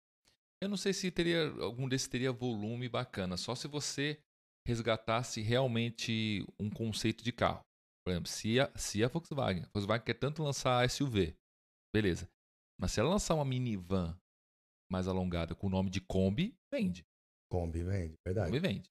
Eu não sei se teria algum desses teria volume bacana, só se você resgatasse realmente um conceito de carro. Por exemplo, se a, se a Volkswagen, a Volkswagen quer tanto lançar SUV, beleza. Mas se ela lançar uma minivan mais alongada com o nome de Kombi, vende. Kombi vende, verdade. Kombi vende.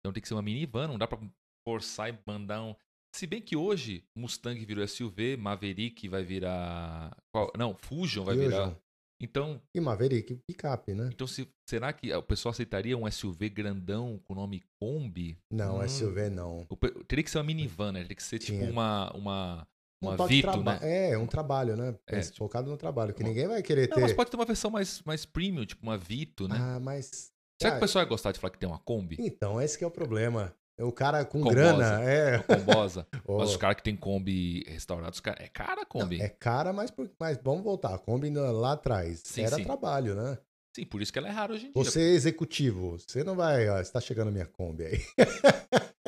Então tem que ser uma minivan, não dá pra forçar e mandar um. Se bem que hoje Mustang virou SUV, Maverick vai virar. qual- Não, Fusion vai virar. Fusion. Então, E Maverick, picape, né? então se, será que o pessoal aceitaria um SUV grandão com o nome Kombi? Não, Hum. SUV não. O Teria que ser uma minivan, né? Teria que ser tipo Tinha. uma, uma, uma Um Vito, né? É, um trabalho, né? É, focado no trabalho, que Uma- ninguém vai querer Não, ter. mas pode ter uma versão mais, mais premium, tipo uma Vito, né? Ah, mas Será que Ah, o pessoal vai gostar de falar que tem uma Kombi? Então, esse que é o problema. O cara com Combosa. grana é. Uma combosa? Ó, Mas os caras que tem Kombi restaurados, é cara a Kombi. é cara, mas, por- mas vamos voltar. A Kombi lá atrás Sim, era sim. trabalho, né? Sim, por isso que ela é rara hoje em dia. Você é executivo, você não vai. Ó, está chegando minha Kombi aí.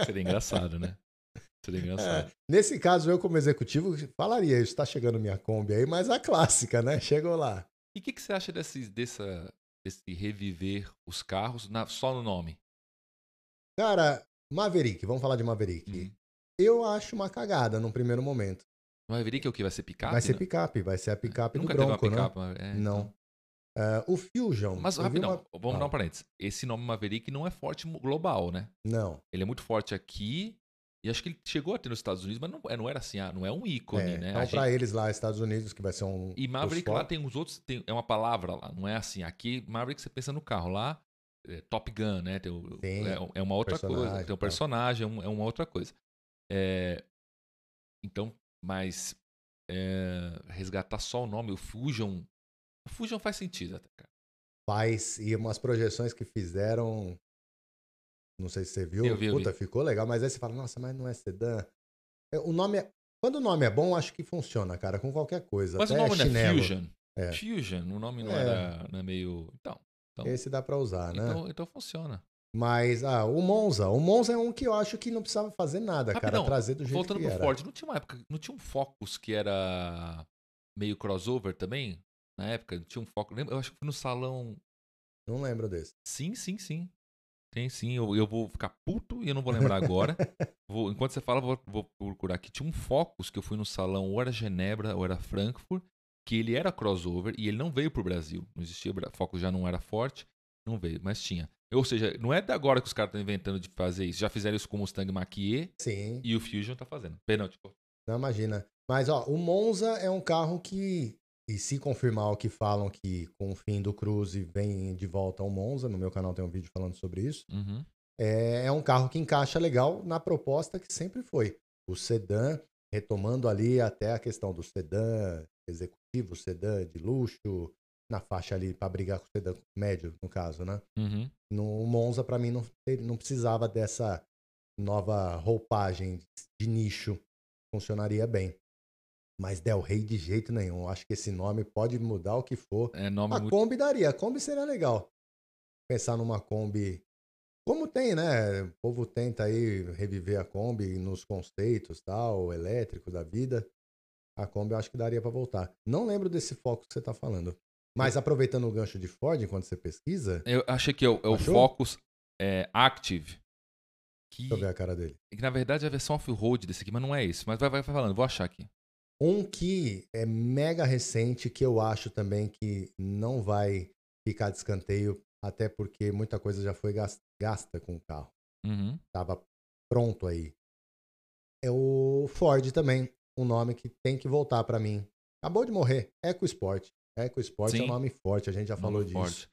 Seria engraçado, né? Seria engraçado. É, nesse caso, eu, como executivo, falaria: está chegando minha Kombi aí, mas a clássica, né? Chegou lá. E o que, que você acha desse, dessa, desse reviver os carros na- só no nome? Cara, Maverick, vamos falar de Maverick. Uhum. Eu acho uma cagada num primeiro momento. Maverick é o que? Vai ser picape? vai ser né? picape, vai ser a picape do Nunca teve uma Bronco, né? picape. mas- é, Não. então. É, o Fusion. Mas, rapidão, uma- vamos dar Ah. um parênteses. Esse nome Maverick não é forte global, né? Não. Ele é muito forte aqui. E acho que ele chegou a ter nos Estados Unidos, mas não, é- não era assim, ah, não é um ícone, É, né? então, A pra gente- eles lá, Estados Unidos, que vai ser um. E Maverick lá tem os outros, tem, é uma palavra lá, não é assim. Aqui, Maverick você pensa no carro, lá é Top Gun, né? Tem o- Sim, é, é uma outra coisa. Tem um personagem, é, é uma outra coisa. É, então, mas resgatar só o nome, o Fusion. O Fusion faz sentido até, cara. Faz. E umas projeções que fizeram. Não sei se você viu. Eu vi, eu Puta, ficou legal. Mas aí você fala, nossa, mas não é sedã. É, O nome é. Quando o nome é bom, acho que funciona, cara, com qualquer coisa. Mas o até nome não é chinelo. Fusion. É. Fusion, o nome não É. era não é meio. Então, então, Esse dá pra usar, né? então, então funciona. Mas, ah, o Monza. O Monza é um que eu acho que não precisava fazer nada, cara. Rapidão, Trazer do jeito Voltando que pro era. Ford, não tinha uma época, não tinha um Focus que era meio crossover também? Na época, não tinha um Focus. Eu acho que foi no salão. Não lembro desse. Sim, sim, sim. Tem sim, eu, eu vou ficar puto e eu não vou lembrar agora. Vou- enquanto você fala, vou, vou procurar aqui. Tinha um Focus que eu fui no salão, ou era Genebra, ou era Frankfurt, que ele era crossover e ele não veio pro Brasil. Não existia, Focus já não era forte, não veio, mas tinha. Ou seja, não é de agora que os caras estão inventando de fazer isso. Já fizeram isso com o Mustang Mach-E Sim. e o Fusion tá fazendo. Tipo, Não imagina. Mas, ó, o Monza é um carro que, e se confirmar o que falam que com o fim do Cruze vem de volta ao Monza, no meu canal tem um vídeo falando sobre isso, uhum. é, é um carro que encaixa legal na proposta que sempre foi. O sedã, retomando ali até a questão do sedã executivo, sedã de luxo, na faixa ali para brigar com o sedã médio, no caso, né? Uhum. No Monza, para mim, não, não precisava dessa nova roupagem de nicho. Funcionaria bem. Mas Del Rey de jeito nenhum. Eu Acho que esse nome pode mudar o que for. É nome A muito. Kombi daria. A Kombi seria legal. Pensar numa Kombi. Como tem, né? O povo tenta aí reviver a Kombi nos conceitos, tal, elétrico da vida. A Kombi eu acho que daria para voltar. Não lembro desse foco que você tá falando. Mas aproveitando o gancho de Ford, enquanto você pesquisa, Eu achei que é o, é o? Focus é, Active. Que, deixa eu ver a cara dele. que na verdade é a versão off-road desse aqui, mas não é esse. Mas vai, vai falando, vou achar aqui. Um que é mega recente, que eu acho também que não vai ficar de escanteio, até porque muita coisa já foi gas- gasta com o carro. Uhum. Tava pronto aí. É o Ford também, um nome que tem que voltar pra mim. Acabou de morrer. EcoSport. EcoSport é Sim. um nome forte, a gente já falou Nome disso. forte.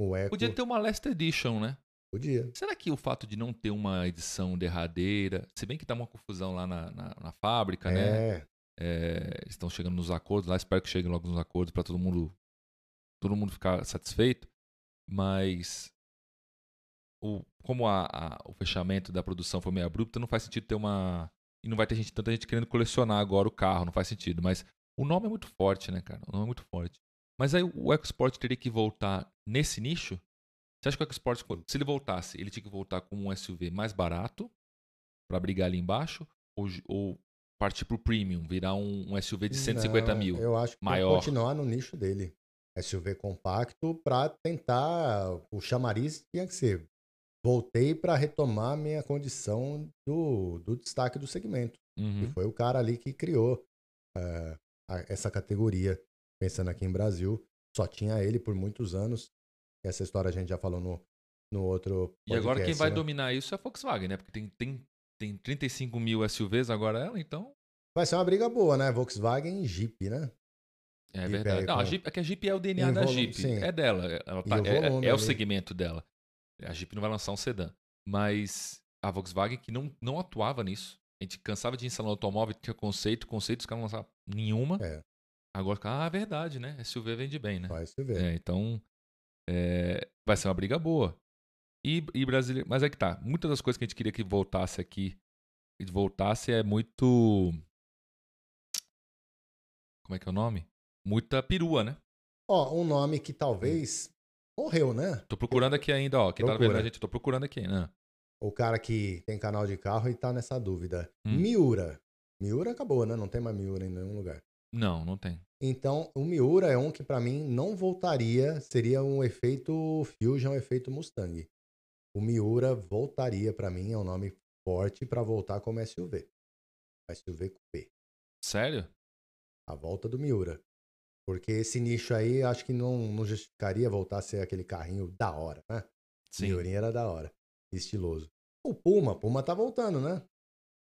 O Eco Podia ter uma Last Edition, né? podia. Será que o fato de não ter uma edição derradeira, se bem que tá uma confusão lá na, na, na fábrica, né? É, estão chegando nos acordos lá, espero que cheguem logo nos acordos para todo mundo todo mundo ficar satisfeito. Mas o, como a, a- o fechamento da produção foi meio abrupto, não faz sentido ter uma. E não vai ter gente, tanta gente querendo colecionar agora o carro, não faz sentido. Mas o nome é muito forte, né, cara? O nome é muito forte. Mas aí o EcoSport teria que voltar nesse nicho? Você acha que o EcoSport, se ele voltasse, ele tinha que voltar com um SUV mais barato para brigar ali embaixo? Ou, ou partir pro premium, virar um, um SUV de 150 Não, mil? Eu acho que maior. vai continuar no nicho dele. SUV compacto para tentar. O chamariz tinha que ser. Voltei para retomar minha condição do, do destaque do segmento. Uhum. E foi o cara ali que criou eh, a- essa categoria. Pensando aqui em Brasil, só tinha ele por muitos anos. Essa história a gente já falou no, no outro. E agora quem podcast, vai né? dominar isso é a Volkswagen, né? Porque tem, tem, tem 35 mil SUVs agora ela, então. Vai ser uma briga boa, né? Volkswagen e Jeep, né? É Jeep verdade. Não, a Jeep, é que a Jeep é o DNA da volume, Jeep. sim. É dela. Ela tá- o é, volume é o segmento dela. A Jeep não vai lançar um sedã. Mas a Volkswagen que não, não atuava nisso. A gente cansava de instalar automóvel, tinha conceito, conceito, os caras não lançavam nenhuma. É. Agora, ah, é verdade, né? SUV vende bem, né? Vai ver. É, então, é, vai ser uma briga boa. E, e brasileiro. Mas é que tá. Muitas das coisas que a gente queria que voltasse aqui, voltasse é muito. Como é que é o nome? Muita perua, né? Ó, um nome que talvez morreu, né? Tô procurando aqui ainda, ó. Quem tá Procura. vendo a gente, tô procurando aqui, né? O cara que tem canal de carro e tá nessa dúvida. Hum. Miura. Miura acabou, né? Não tem mais Miura em nenhum lugar. Não, não tem. Então, o Miura é um que pra mim não voltaria, seria um efeito Fusion, um efeito Mustang. O Miura voltaria pra mim, é um nome forte pra voltar como SUV. SUV Coupé. Sério? A volta do Miura. Porque esse nicho aí, acho que não, não justificaria voltar a ser aquele carrinho da hora, né? Sim. Miurinha era da hora. Estiloso. O Puma, Puma tá voltando, né?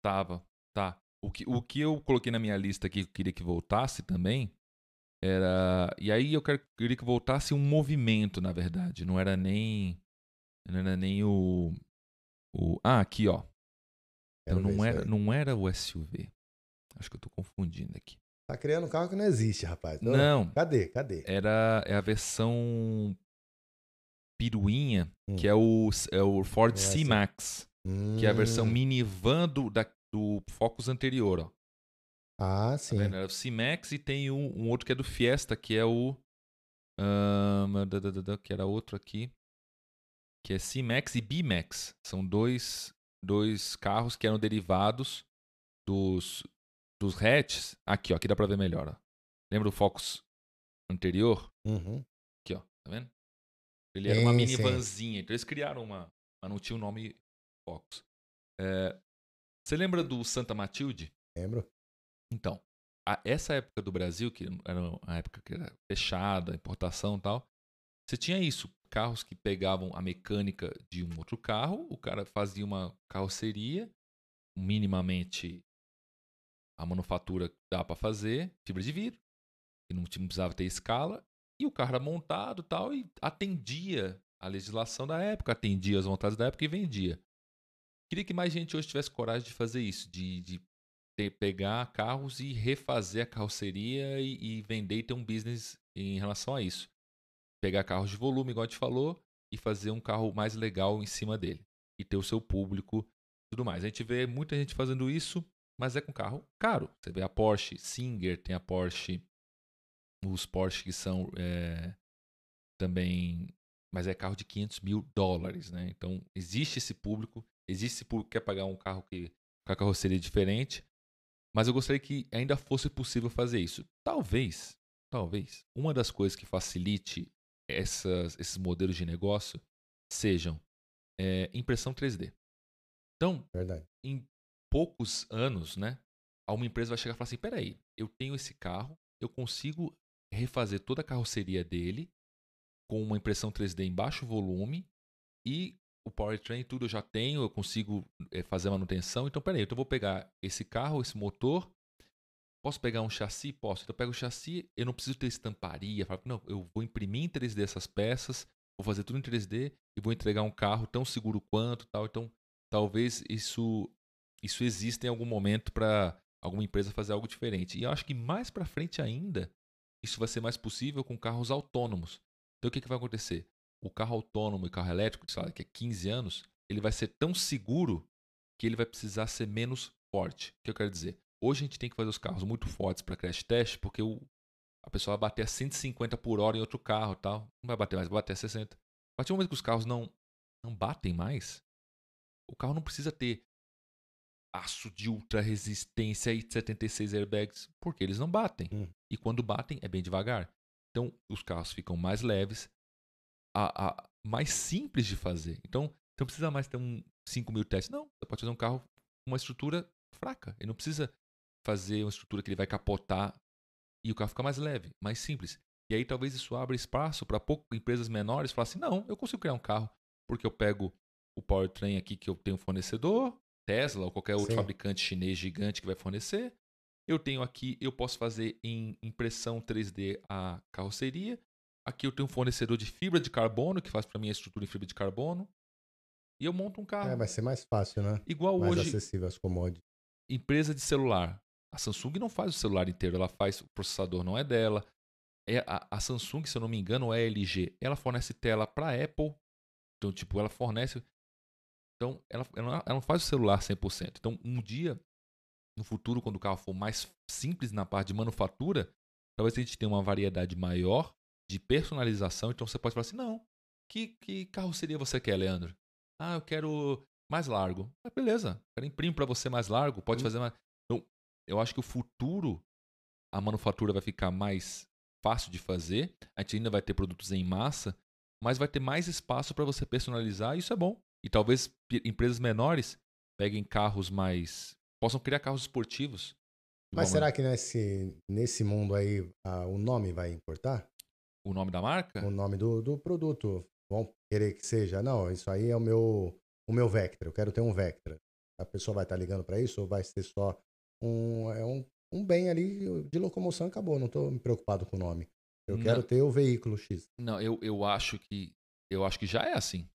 Tava. Tá. O que, o que eu coloquei na minha lista aqui que eu queria que voltasse também era. E aí eu queria que voltasse um movimento, na verdade. Não era nem. Não era nem o. o ah, aqui, ó. Quero Então não era, não era o SUV. Acho que eu tô confundindo aqui. Tá criando um carro que não existe, rapaz. Tô- Não. Cadê? Cadê? Era é a versão piruinha, Hum. que é o, é o Ford Não é. C-Max, que é a versão Hum. minivan do, da, do Focus anterior, ó. Ah, Tá sim. vendo? É o C-Max e tem um, um outro que é do Fiesta, que é o. da, que era outro aqui. Que é C-Max e B-Max. São dois, dois carros que eram derivados dos, dos hatches. Aqui, ó. Aqui dá pra ver melhor, ó. Lembra do Focus anterior? Uhum. Aqui, ó. Tá vendo? Ele era uma minivanzinha. Então eles criaram uma. Mas não tinha o nome Focus. É, você lembra do Santa Matilde? Lembro. Então, a- essa época do Brasil, que era uma época que era fechada, importação e tal, você tinha isso. Carros que pegavam a mecânica de um outro carro, o cara fazia uma carroceria, minimamente a manufatura que dá para fazer, fibra de vidro, que não precisava ter escala, e o carro era montado tal, e atendia a legislação da época, atendia as vontades da época e vendia. Queria que mais gente hoje tivesse coragem de fazer isso, de, de ter- pegar carros e refazer a carroceria e, e vender e ter um business em relação a isso. Pegar carros de volume, igual a gente falou, e fazer um carro mais legal em cima dele. E ter o seu público tudo mais. A gente vê muita gente fazendo isso, mas é com carro caro. Você vê a Porsche Singer, tem a Porsche, os Porsche que são é, também, mas é carro de 500 mil dólares, né? Então existe esse público, existe esse público que quer pagar um carro que com a carroceria diferente, mas eu gostaria que ainda fosse possível fazer isso. Talvez, talvez, uma das coisas que facilite essas, esses modelos de negócio sejam é, impressão 3D. Então, Verdade. em poucos anos, né, uma empresa vai chegar e falar assim: peraí, eu tenho esse carro, eu consigo refazer toda a carroceria dele com uma impressão 3D em baixo volume e o powertrain tudo eu já tenho, eu consigo eh, fazer a manutenção. Então, peraí, então eu vou pegar esse carro, esse motor, posso pegar um chassi? Posso. Então eu pego o chassi, eu não preciso ter estamparia. Não, eu vou imprimir em 3D essas peças, vou fazer tudo em 3D e vou entregar um carro tão seguro quanto tal. Então, talvez isso isso exista em algum momento para alguma empresa fazer algo diferente. E eu acho que mais para frente ainda, isso vai ser mais possível com carros autônomos. Então o que, que vai acontecer? O carro autônomo e carro elétrico, sei lá, daqui a 15 anos, ele vai ser tão seguro que ele vai precisar ser menos forte. O que eu quero dizer? Hoje a gente tem que fazer os carros muito fortes para crash test, porque o, a pessoa vai bater a 150 por hora em outro carro e tal. Não vai bater mais, vai bater a 60. A partir do momento que os carros não, não batem mais, o carro não precisa ter aço de ultra resistência e 76 airbags, porque eles não batem. Hum. E quando batem, é bem devagar. Então, os carros ficam mais leves, a, a- mais simples de fazer. Então, você não precisa mais ter um 5 mil testes. Não, você pode fazer um carro com uma estrutura fraca. Ele não precisa fazer uma estrutura que ele vai capotar e o carro fica mais leve, mais simples. E aí talvez isso abra espaço para empresas menores falar assim, não, eu consigo criar um carro porque eu pego o powertrain aqui que eu tenho um fornecedor, Tesla ou qualquer outro Sim. fabricante chinês gigante que vai fornecer. Eu tenho aqui, eu posso fazer em impressão 3D a carroceria. Aqui eu tenho um fornecedor de fibra de carbono que faz para mim a estrutura em fibra de carbono. E eu monto um carro. É, vai ser mais fácil, né? Igual Mais hoje, acessível às commodities. empresa de celular. A Samsung não faz o celular inteiro, ela faz o processador não é dela. É a, a Samsung, se eu não me engano, é a LG, ela fornece tela para Apple, Então, tipo, ela fornece. Então, ela, ela, ela não faz o celular 100%. Então, um dia, no futuro, quando o carro for mais simples na parte de manufatura, talvez a gente tenha uma variedade maior de personalização. Então, você pode falar assim: não, que, que carroceria você quer, Leandro? Ah, eu quero mais largo. Ah, beleza, quero imprimo para você mais largo, pode hum. fazer mais. Eu acho que o futuro, a manufatura vai ficar mais fácil de fazer. A gente ainda vai ter produtos em massa, mas vai ter mais espaço para você personalizar, e isso é bom. E talvez empresas menores peguem carros mais. possam criar carros esportivos. Mas será que nesse, nesse mundo aí a, o nome vai importar? O nome da marca? O nome do, do produto. Vão querer que seja, não, isso aí é o meu, o meu Vectra, eu quero ter um Vectra. A pessoa vai estar ligando para isso ou vai ser só um, é um, um bem ali de locomoção e acabou, não estou me preocupado com o nome. Eu não. quero ter o veículo X. Não, eu, eu acho que eu acho que já é assim.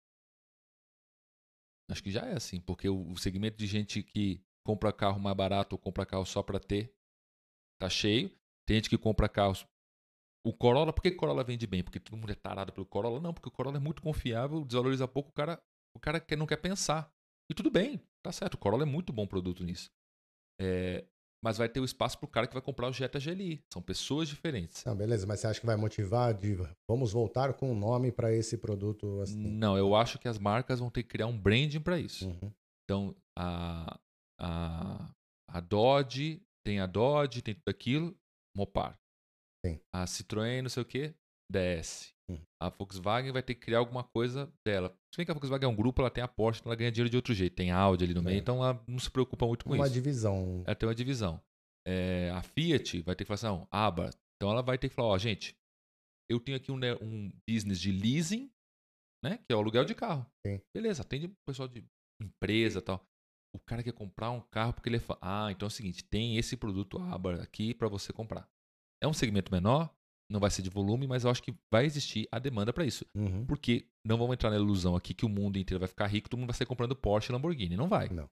Acho que já é assim, porque o, o segmento de gente que compra carro mais barato ou compra carro só para ter tá cheio. Tem gente que compra carros o Corolla, por que o Corolla vende bem? Porque todo mundo é tarado pelo Corolla? Não, porque o Corolla é muito confiável, desvaloriza pouco, o cara, o cara quer, não quer pensar. E tudo bem, tá certo, o Corolla é muito bom produto nisso. É, mas vai ter o espaço para o cara que vai comprar o Jetta GLI. São pessoas diferentes. Não, beleza, mas você acha que vai motivar de vamos voltar com um nome para esse produto assim? Não, eu acho que as marcas vão ter que criar um branding para isso. Uhum. Então, a, a, a Dodge tem a Dodge, tem tudo aquilo, Mopar. Sim. A Citroën, não sei o quê, DS. Hum. A Volkswagen vai ter que criar alguma coisa dela. Se bem que a Volkswagen é um grupo, ela tem a Porsche, ela ganha dinheiro de outro jeito. Tem Audi ali no meio, então ela não se preocupa muito com uma isso. Uma divisão. Ela tem uma divisão. É, a Fiat vai ter que falar assim, não, aba. Então ela vai ter que falar, ó, gente, eu tenho aqui um, um business de leasing, né? Que é o aluguel de carro. Sim. Beleza, atende o pessoal de empresa e tal. O cara quer comprar um carro porque ele é. Ah, então é o seguinte, tem esse produto aba aqui para você comprar. É um segmento menor, não vai ser de volume, mas eu acho que vai existir a demanda para isso. Uhum. Porque não vamos entrar na ilusão aqui que o mundo inteiro vai ficar rico, todo mundo vai sair comprando Porsche e Lamborghini. Não vai. Não.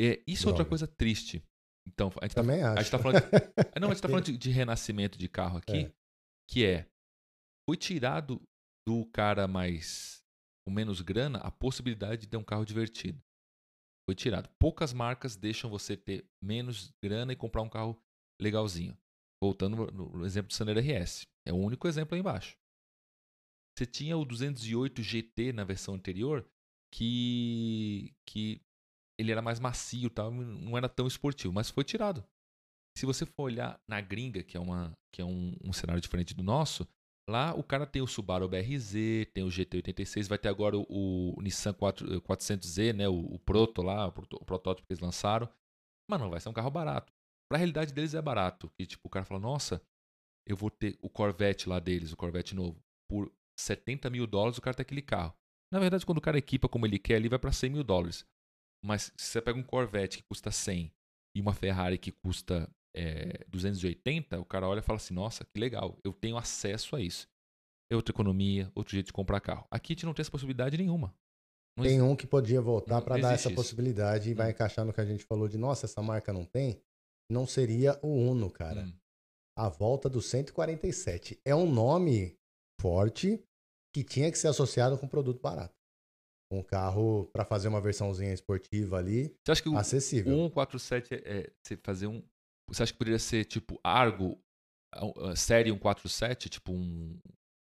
É, isso é outra coisa triste. Então, a gente tá Também tá, acho. A gente tá falando de, não, a gente tá falando de, de renascimento de carro aqui, é. que é foi tirado do cara mais com menos grana a possibilidade de ter um carro divertido. Foi tirado. Poucas marcas deixam você ter menos grana e comprar um carro legalzinho. Voltando no exemplo do Sandero RS. É o único exemplo aí embaixo. Você tinha o 208 GT na versão anterior, que, que ele era mais macio, tal, não era tão esportivo, mas foi tirado. Se você for olhar na gringa, que é, uma, que é um, um cenário diferente do nosso, lá o cara tem o Subaru BRZ, tem o GT86, vai ter agora o, o Nissan 4, 400Z, né, o, o Proto lá, o, protótipo que eles lançaram. Mas não vai ser um carro barato. Pra realidade deles é barato. E tipo, o cara fala, nossa, eu vou ter o Corvette lá deles, o Corvette novo, por 70 mil dólares, o cara tem aquele carro. Na verdade, quando o cara equipa como ele quer, ali vai para 100 mil dólares. Mas se você pega um Corvette que custa 100 e uma Ferrari que custa é, 280, o cara olha e fala assim: Nossa, que legal, eu tenho acesso a isso. É outra economia, outro jeito de comprar carro. Aqui a gente não tem essa possibilidade nenhuma. Não tem existe. um que podia voltar para dar essa isso. possibilidade e vai hum. encaixar no que a gente falou de: Nossa, essa marca não tem não seria o Uno, cara. Hum. A volta do 147. É um nome forte que tinha que ser associado com produto barato. Um carro para fazer uma versãozinha esportiva ali, você acha que acessível. O 147 é, é fazer um. Você acha que poderia ser tipo Argo, série 147, tipo um.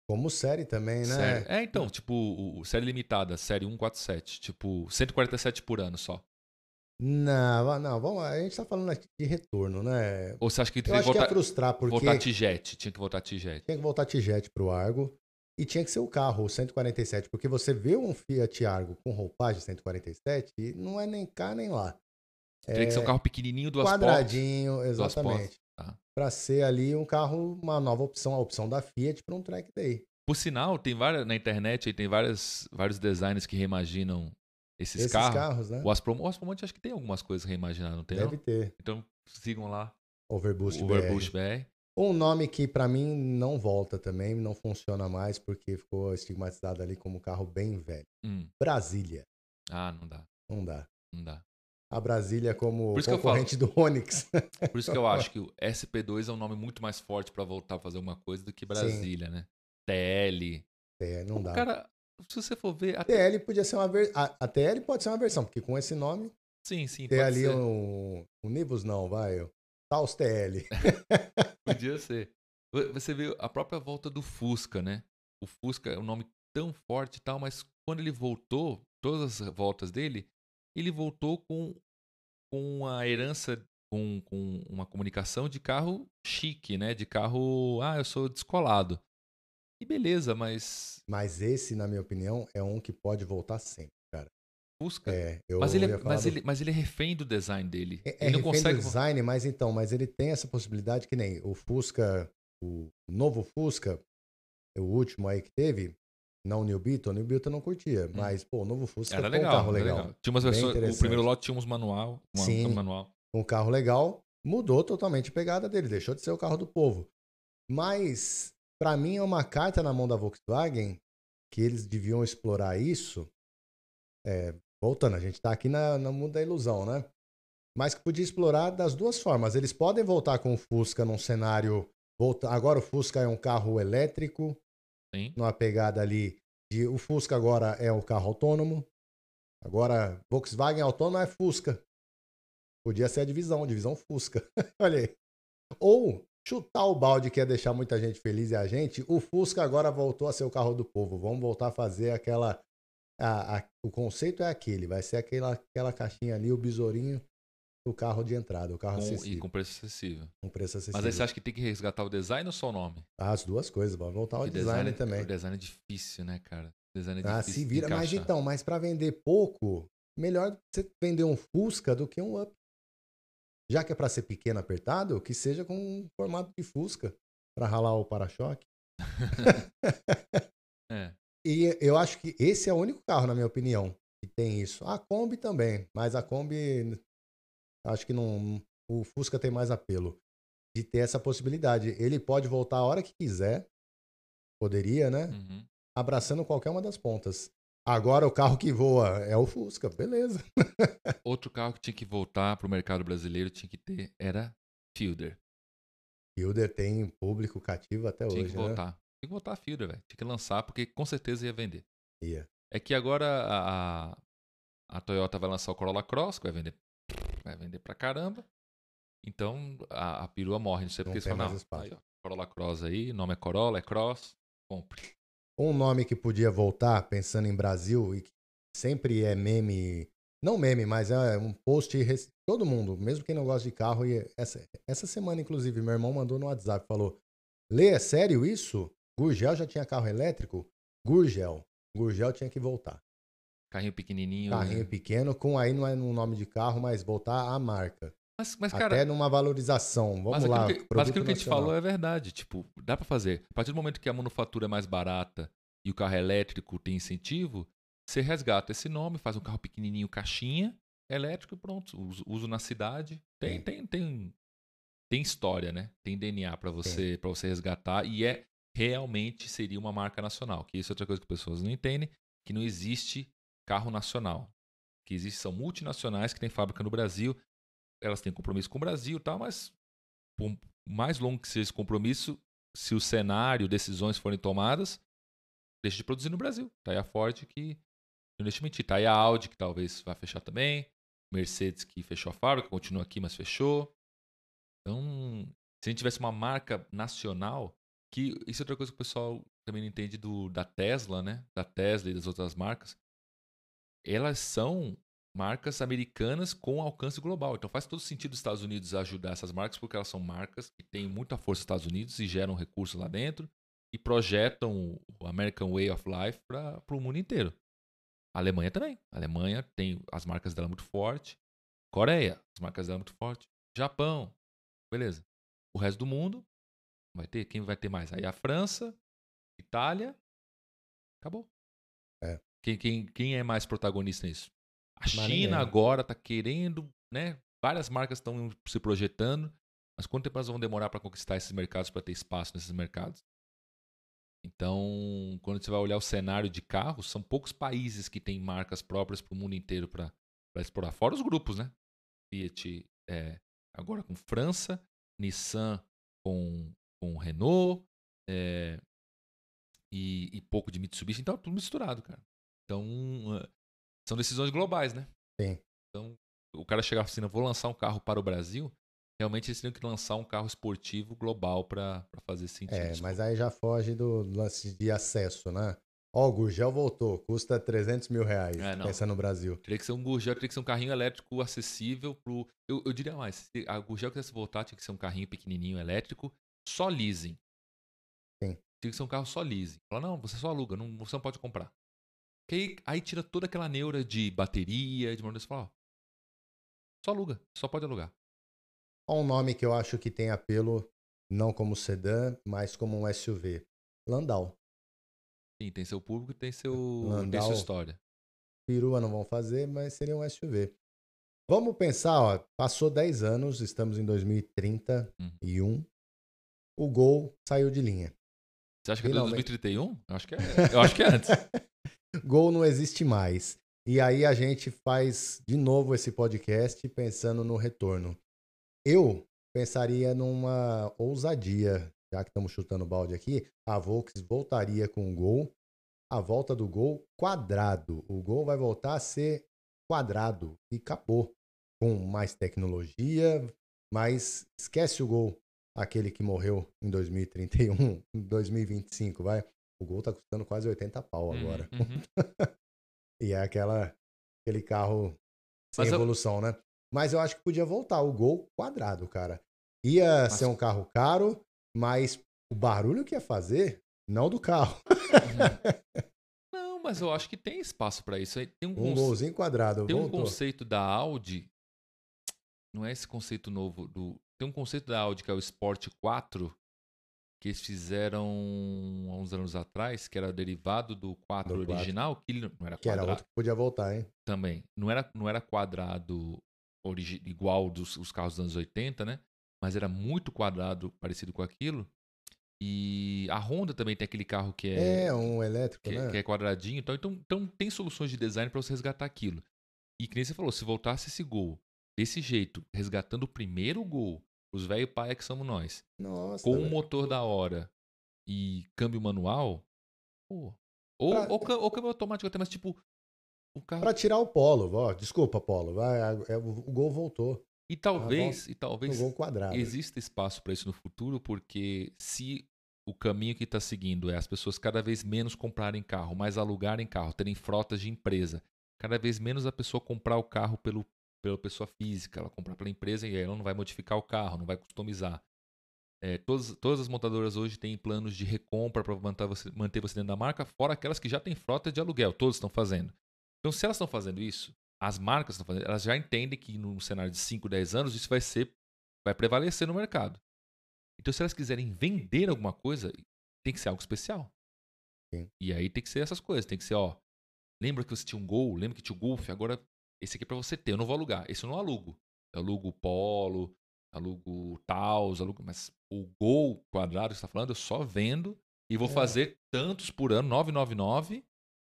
Como série também, né? Série. É, então, tipo, o, série limitada, série 147, tipo 147 por ano só. Não, não, vamos, a gente tá falando aqui de retorno, né? Ou você acha que teria que voltar, frustrar porque voltar Tijet, tinha que voltar Tijet. Tinha que voltar Tijet pro Argo e tinha que ser o carro, o 147, porque você vê um Fiat Argo com roupagem 147 e não é nem cá nem lá. Teria é, que ser um carro pequenininho, duas quadradinho, portas. exatamente. Tá. Para ser ali um carro, uma nova opção, a opção da Fiat para um track day. Por sinal, tem várias na internet, tem várias, vários designers que reimaginam esses, esses carros, carros, né? O Aspromonte, o Aspromonte acho que tem algumas coisas reimaginadas, não tem? Deve não? ter. Então sigam lá. Overboost, Overboost BR. BR. Um nome que para mim não volta também, não funciona mais porque ficou estigmatizado ali como um carro bem velho. Hum. Brasília. Ah, não dá. Não dá. Não dá. A Brasília como concorrente do Onix. Por isso que eu acho que o SP2 é um nome muito mais forte para voltar a fazer alguma coisa do que Brasília, Sim. né? TL. É, não o dá. Cara, se você for ver. A TL podia ser uma ver... a, a TL pode ser uma versão, porque com esse nome. Sim, sim. Tem ali ser. um, um Nibus, não, vai. Taos TL. podia ser. Você vê a própria volta do Fusca, né? O Fusca é um nome tão forte e tal, mas quando ele voltou, todas as voltas dele, ele voltou com, com a herança, com, com uma comunicação de carro chique, né? De carro, ah, eu sou descolado. E beleza, mas. Mas esse, na minha opinião, é um que pode voltar sempre, cara. Fusca? É, eu mas, ele, é, mas, do... ele, mas ele é refém do design dele. É, é ele não consegue. do design, mas então, mas ele tem essa possibilidade que nem o Fusca, o novo Fusca, o último aí que teve, não o New Beetle, o New Beetle não curtia, hum. mas, pô, o novo Fusca era legal, um carro legal. legal. Tinha umas versões, o primeiro lote tinha uns manual, uma, Sim, um manual. Um carro legal, mudou totalmente a pegada dele, deixou de ser o carro do povo. Mas, para mim, é uma carta na mão da Volkswagen que eles deviam explorar isso. É, voltando, a gente tá aqui na, no mundo da ilusão, né? Mas que podia explorar das duas formas. Eles podem voltar com o Fusca num cenário. Volta... Agora o Fusca é um carro elétrico, Sim. numa pegada ali de o Fusca agora é o carro autônomo. Agora, Volkswagen autônomo é Fusca. Podia ser a divisão, divisão Fusca. Olha aí. Ou chutar o balde que ia deixar muita gente feliz e a gente, o Fusca agora voltou a ser o carro do povo. Vamos voltar a fazer aquela. A, a, o conceito é aquele, vai ser aquela, aquela caixinha ali, o besourinho o carro de entrada, o carro com, acessível. E com preço acessível. Com preço acessível. Mas aí você acha que tem que resgatar o design ou só o nome? As duas coisas, vamos voltar ao design, design, também. O design é difícil, né, cara? O design é ah, difícil. se vira, mas então, mas para vender pouco, melhor você vender um Fusca do que um Up. Já que é para ser pequeno apertado, que seja com um formato de Fusca para ralar o para-choque. é. E eu acho que esse é o único carro, na minha opinião, que tem isso. A Kombi também, mas a Kombi Acho que não, o Fusca tem mais apelo de ter essa possibilidade. Ele pode voltar a hora que quiser, poderia, né? Uhum. Abraçando qualquer uma das pontas. Agora o carro que voa é o Fusca, beleza. Outro carro que tinha que voltar para o mercado brasileiro tinha que ter era Fielder. Fielder tem público cativo até tinha hoje, que né? voltar. Tinha que voltar a Fielder, velho. Tinha que lançar porque com certeza ia vender. Ia. É que agora a, a Toyota vai lançar o Corolla Cross, que vai vender vai vender pra caramba. Então a, a perua morre. Não sei porque não, ó, Corolla Cross aí, nome é Corolla, é Cross, compre. Um nome que podia voltar, pensando em Brasil, e que sempre é meme, não meme, mas é um post, todo mundo, mesmo quem não gosta de carro, e essa, essa semana, inclusive, meu irmão mandou no WhatsApp, falou, Lê, é sério isso? Gurgel já tinha carro elétrico? Gurgel. Gurgel tinha que voltar. Carrinho pequenininho. Carrinho né? pequeno, com aí não é no nome de carro, mas voltar a marca. Mas, mas cara, Até numa valorização. Vamos mas lá. Que, mas aquilo que a gente falou é verdade. Tipo, dá para fazer. A partir do momento que a manufatura é mais barata e o carro é elétrico tem incentivo, você resgata esse nome, faz um carro pequenininho, caixinha, elétrico e pronto. Uso, uso na cidade. Tem, tem, tem, tem história, né? Tem DNA para você, para você resgatar e é realmente seria uma marca nacional. Que isso é outra coisa que as pessoas não entendem, que não existe carro nacional. Que existe, são multinacionais que têm fábrica no Brasil, elas têm compromisso com o Brasil e tal, mas por mais longo que seja esse compromisso, se o cenário, decisões forem tomadas, deixa de produzir no Brasil. Tá aí a Ford que não deixa de mentir. Tá aí a Audi que talvez vá fechar também. Mercedes que fechou a fábrica, continua aqui, mas fechou. Então, se a gente tivesse uma marca nacional, que isso é outra coisa que o pessoal também não entende do, da Tesla, né? Da Tesla e das outras marcas elas são marcas americanas com alcance global. Então faz todo sentido os Estados Unidos ajudar essas marcas, porque elas são marcas que têm muita força nos Estados Unidos e geram recursos lá dentro e projetam o American Way of Life para o mundo inteiro. A Alemanha também. A Alemanha tem as marcas dela muito forte. Coreia, as marcas dela muito forte. Japão, beleza. O resto do mundo vai ter quem vai ter mais? Aí a França, Itália, acabou. É. Quem, quem, quem é mais protagonista nisso? A China agora está querendo, né? Várias marcas estão se projetando, mas quanto tempo elas vão demorar para conquistar esses mercados, para ter espaço nesses mercados? Então, quando você vai olhar o cenário de carros, são poucos países que têm marcas próprias para o mundo inteiro para explorar. Fora os grupos, né? Fiat é, agora com França, Nissan com, com Renault, é, e, e pouco de Mitsubishi, então é tudo misturado, cara. Então, são decisões globais, né? Sim. Então, o cara chegar assim, vou lançar um carro para o Brasil, realmente eles teriam que lançar um carro esportivo global para fazer sentido. É, mas aí já foge do lance de acesso, né? Ó, o Gurgel voltou, custa 300 mil reais, É, pensa no Brasil. Teria que ser um Gurgel, teria que ser um carrinho elétrico acessível pro. Eu, eu diria mais, se a Gurgel quisesse voltar, tinha que ser um carrinho pequenininho elétrico, só leasing. Sim. Tinha que ser um carro só leasing. Fala, não, você só aluga, não, você não pode comprar. Que aí, aí tira toda aquela neura de bateria, de manutenção. Fala, ó, só aluga, só pode alugar. Ó um nome que eu acho que tem apelo, não como sedã, mas como um SUV. Landau. Sim, tem seu público e tem, seu, tem sua história. Perua não vão fazer, mas seria um SUV. Vamos pensar, ó, passou 10 anos, estamos em 2031. O Gol saiu de linha. Você acha que é Finalmente. 2031? Eu acho que é, eu acho que é antes. Gol não existe mais. E aí a gente faz de novo esse podcast pensando no retorno. Eu pensaria numa ousadia, já que estamos chutando balde aqui, a Volks voltaria com o Gol. A volta do Gol quadrado. O Gol vai voltar a ser quadrado e acabou. Com mais tecnologia, mas esquece o Gol, aquele que morreu em 2031, em 2025, vai. O Gol tá custando quase 80 pau agora. Uhum, uhum. E é aquela, aquele carro sem Mas eu- evolução, né? Mas eu acho que podia voltar o Gol quadrado, cara. Ia Mas- ser um carro caro, mas o barulho que ia fazer, não do carro. Não, mas eu acho que tem espaço para isso. Tem um, Um conce- golzinho quadrado. tem um voltou. conceito da Audi. Não é esse conceito novo do. Tem um conceito da Audi que é o Sport 4, que eles fizeram há uns anos atrás, que era derivado do 4 Do 4. original, que ele não era Que era quadrado outro que podia voltar, hein? também. Não era, não era quadrado igual dos os carros dos anos 80, né? Mas era muito quadrado, parecido com aquilo. E a Honda também tem aquele carro que é, É, um elétrico, que, né? que é quadradinho. Então, então, então tem soluções de design para você resgatar aquilo. E que nem você falou, se voltasse esse gol desse jeito, resgatando o primeiro gol, os velho paia que somos nós, Nossa. com um motor da hora e câmbio manual, pô. Ou, Pra- ou, cã- ou câmbio automático até, mas tipo, o carro. Pra tirar o polo, ó. Desculpa, Polo. Vai, é, o, Gol voltou. E talvez, e No talvez exista espaço para isso no futuro, porque se o caminho que está seguindo é as pessoas cada vez menos comprarem carro, mais alugarem carro, terem frotas de empresa, cada vez menos a pessoa comprar o carro pelo, pela pessoa física, ela comprar pela empresa e aí ela não vai modificar o carro, não vai customizar. É, todas, todas as montadoras hoje têm planos de recompra para manter você, manter você dentro da marca, fora aquelas que já têm frota de aluguel, todos estão fazendo. Então, se elas estão fazendo isso, as marcas estão fazendo, elas já entendem que num cenário de 5, 10 anos isso vai ser vai prevalecer no mercado. Então, se elas quiserem vender alguma coisa, tem que ser algo especial. Sim. E aí tem que ser essas coisas. Tem que ser, ó. Lembra que você tinha um Gol? Lembra que tinha o Golf? Agora, esse aqui é pra você ter. Eu não vou alugar. Esse eu não alugo. Eu alugo o Polo, alugo o Taos, alugo. Mas o Gol quadrado que você tá falando, eu só vendo e vou É. fazer tantos por ano, 999.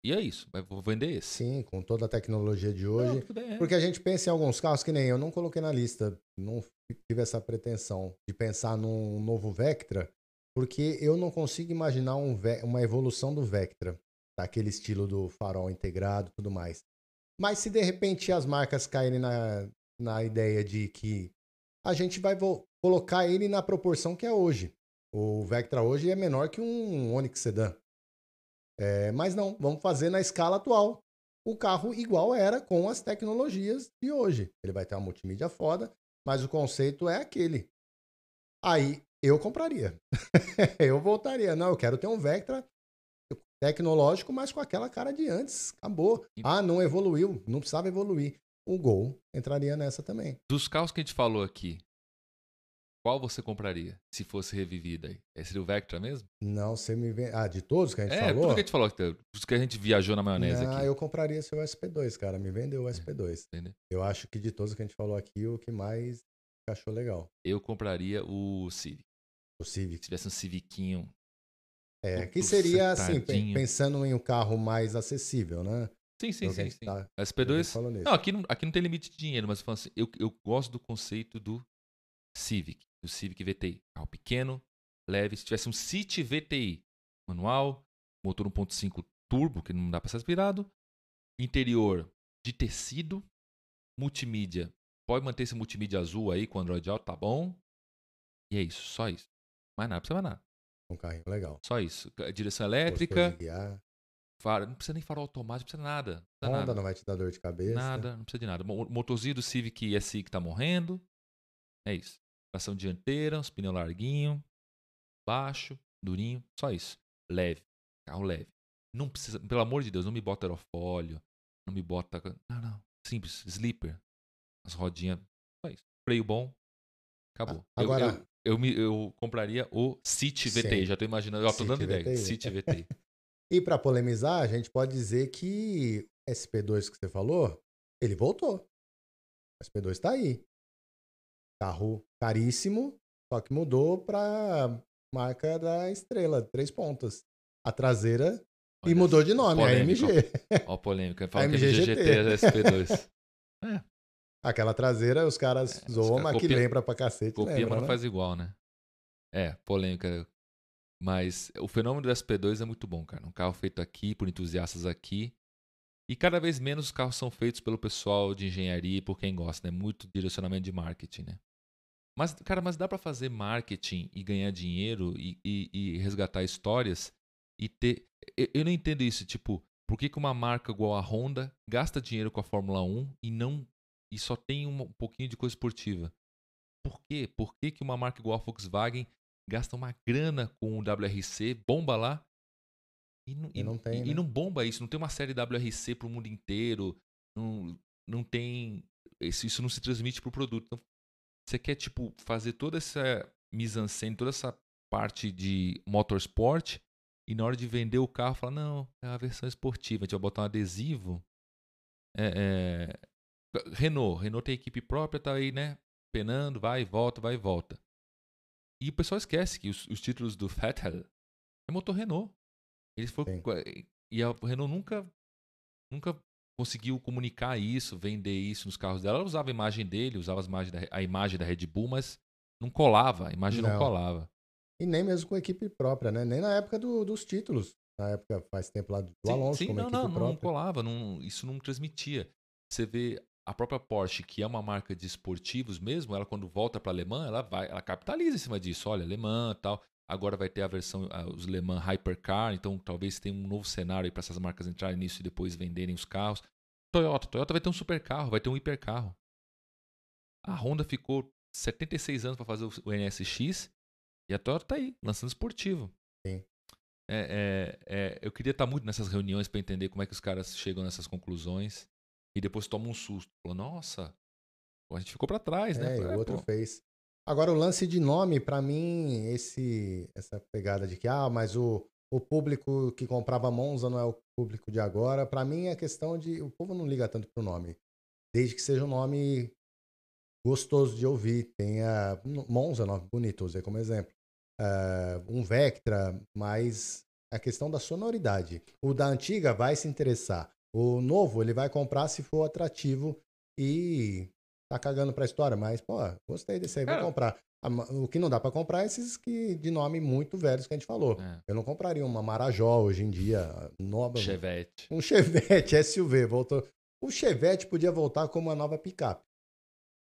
E é isso. Vou vender esse. Sim, com toda a tecnologia de Não, hoje. bem, é. Porque a gente pensa em alguns carros que nem eu não coloquei na lista, não tive essa pretensão de pensar num novo Vectra, porque eu não consigo imaginar um uma evolução do Vectra, daquele estilo do farol integrado e tudo mais. Mas se de repente as marcas caírem na, na ideia de que a gente vai colocar ele na proporção que é hoje. O Vectra hoje é menor que um Onix Sedan. É, mas não, vamos fazer na escala atual o carro igual era com as tecnologias de hoje. Ele vai ter uma multimídia foda, mas o conceito é aquele. Aí eu compraria. eu voltaria. Não, eu quero ter um Vectra tecnológico, mas com aquela cara de antes. Acabou. Ah, não evoluiu, não precisava evoluir. O Gol entraria nessa também. Dos carros que a gente falou aqui, qual você compraria se fosse revivida aí? Esse seria o Vectra mesmo? Não, você me vê. Ah, de todos que a gente É, falou? tudo que a gente falou, dos que a gente viajou na maionese não, aqui. eu compraria seu SP2, cara. Me vendeu o SP2. Entendeu? Eu acho que de todos que a gente falou aqui, o que mais achou legal. Eu compraria o Civic. O Civic. Se tivesse um Civiquinho. É, que seria assim, pensando em um carro mais acessível, né? Sim, sim, o que a sim. sim. tá- A a gente SP2. falou nisso. Não, aqui não, aqui não tem limite de dinheiro, mas eu, assim, eu, eu gosto do conceito do Civic, do Civic VTI. Carro pequeno, leve. Se tivesse um City VTI, manual, motor 1.5 turbo, que não dá para ser aspirado. Interior de tecido. Multimídia. Pode manter esse multimídia azul aí com Android Auto, tá bom. E é isso, só isso. Mais nada, precisa mais nada. Um carrinho legal. Só isso. Direção elétrica, faro, não precisa nem farol automático, não precisa nada. Não precisa Honda nada. não vai te dar dor de cabeça. Nada, não precisa de nada. Mo- Motorzinho do Civic SI que tá morrendo. É isso. Tração dianteira, os pneus larguinho, baixo, durinho, só isso. Leve. Carro leve. Não precisa, pelo amor de Deus, não me bota aerofólio, não me bota. Não, não. Simples, sleeper. As rodinhas, só isso. Freio bom, acabou. Agora- eu, eu, me, eu compraria o City VTI, Sim. já tô imaginando, tô City dando ideia. City VTI. E para polemizar, a gente pode dizer que SP2 que você falou, ele voltou. O SP2 tá aí. Carro caríssimo, só que mudou para marca da estrela, três pontas. A traseira e Olha mudou só, de nome, a polêmico. MG. Ó, a polêmica. Fala que é MG é SP2. Aquela traseira, os caras É, zoam, caras mas que lembra pra cacete. Copia, lembra, mas não né? faz igual, né? É, polêmica. Mas o fenômeno do SP2 é muito bom, cara. Um carro feito aqui, por entusiastas aqui. E cada vez menos os carros são feitos pelo pessoal de engenharia e por quem gosta, né? Muito direcionamento de marketing, né? Mas, cara, mas dá pra fazer marketing e ganhar dinheiro e, e- e resgatar histórias e ter. Eu, eu não entendo isso, tipo, por que, que uma marca igual a Honda gasta dinheiro com a Fórmula 1 e não. E só tem um pouquinho de coisa esportiva? Por quê? Por que, que uma marca igual a Volkswagen gasta uma grana com o WRC, bomba lá, e não, E não tem, e né? não bomba isso? Não tem uma série WRC pro mundo inteiro, não, não tem. Isso, isso não se transmite pro produto. Então, você quer, tipo, fazer toda essa mise-en-scène, toda essa parte de motorsport, e na hora de vender o carro, fala: não, é a versão esportiva, a gente vai botar um adesivo. É, é, Renault, Renault tem equipe própria, tá aí, né? Penando, vai e volta, vai e volta. E o pessoal esquece que os, os títulos do Vettel é motor Renault. Eles foram, Sim. e a Renault nunca, nunca conseguiu comunicar isso, vender isso nos carros dela. Ela usava a imagem dele, usava as da- a imagem da Red Bull, mas não colava, a imagem não, Não. colava. E nem mesmo com equipe própria, né? Nem na época do- dos títulos. Na época, faz tempo lá do Sim, Alonso, sim, como não, equipe não, não própria. colava, não, isso não transmitia. Você vê a própria Porsche, que é uma marca de esportivos mesmo, ela quando volta para alemã, ela vai, ela capitaliza em cima disso. Olha, alemã, tal. Agora vai ter a versão os Le Mans Hypercar, então talvez tenha um novo cenário para essas marcas entrarem nisso e depois venderem os carros. Toyota, Toyota vai ter um supercarro, vai ter um hipercarro. A Honda ficou 76 anos para fazer o o NSX e a Toyota tá aí, lançando esportivo. Sim. É, é, é, eu queria estar muito nessas reuniões para entender como é que os caras chegam nessas conclusões e depois tomam um susto. Falou, nossa, a gente ficou para trás, né? É, o "É, outro pô." fez. Agora, o lance de nome, pra mim, esse essa pegada de que, ah, mas o, o público que comprava Monza não é o público de agora, pra mim é questão de. O povo não liga tanto pro nome. Desde que seja um nome gostoso de ouvir. Tenha. Monza, nome bonito, usei como exemplo. Ah, um Vectra, mas a questão da sonoridade. O da antiga vai se interessar. O novo, ele vai comprar se for atrativo e tá cagando pra história, mas, pô, gostei desse aí, vou Cara. comprar. A ma- O que não dá pra comprar é esses que, de nome muito velhos que a gente falou. É, Eu não compraria uma Marajó hoje em dia. Nova, Chevette. um Chevette SUV. Voltou. O Chevette podia voltar como uma nova picape.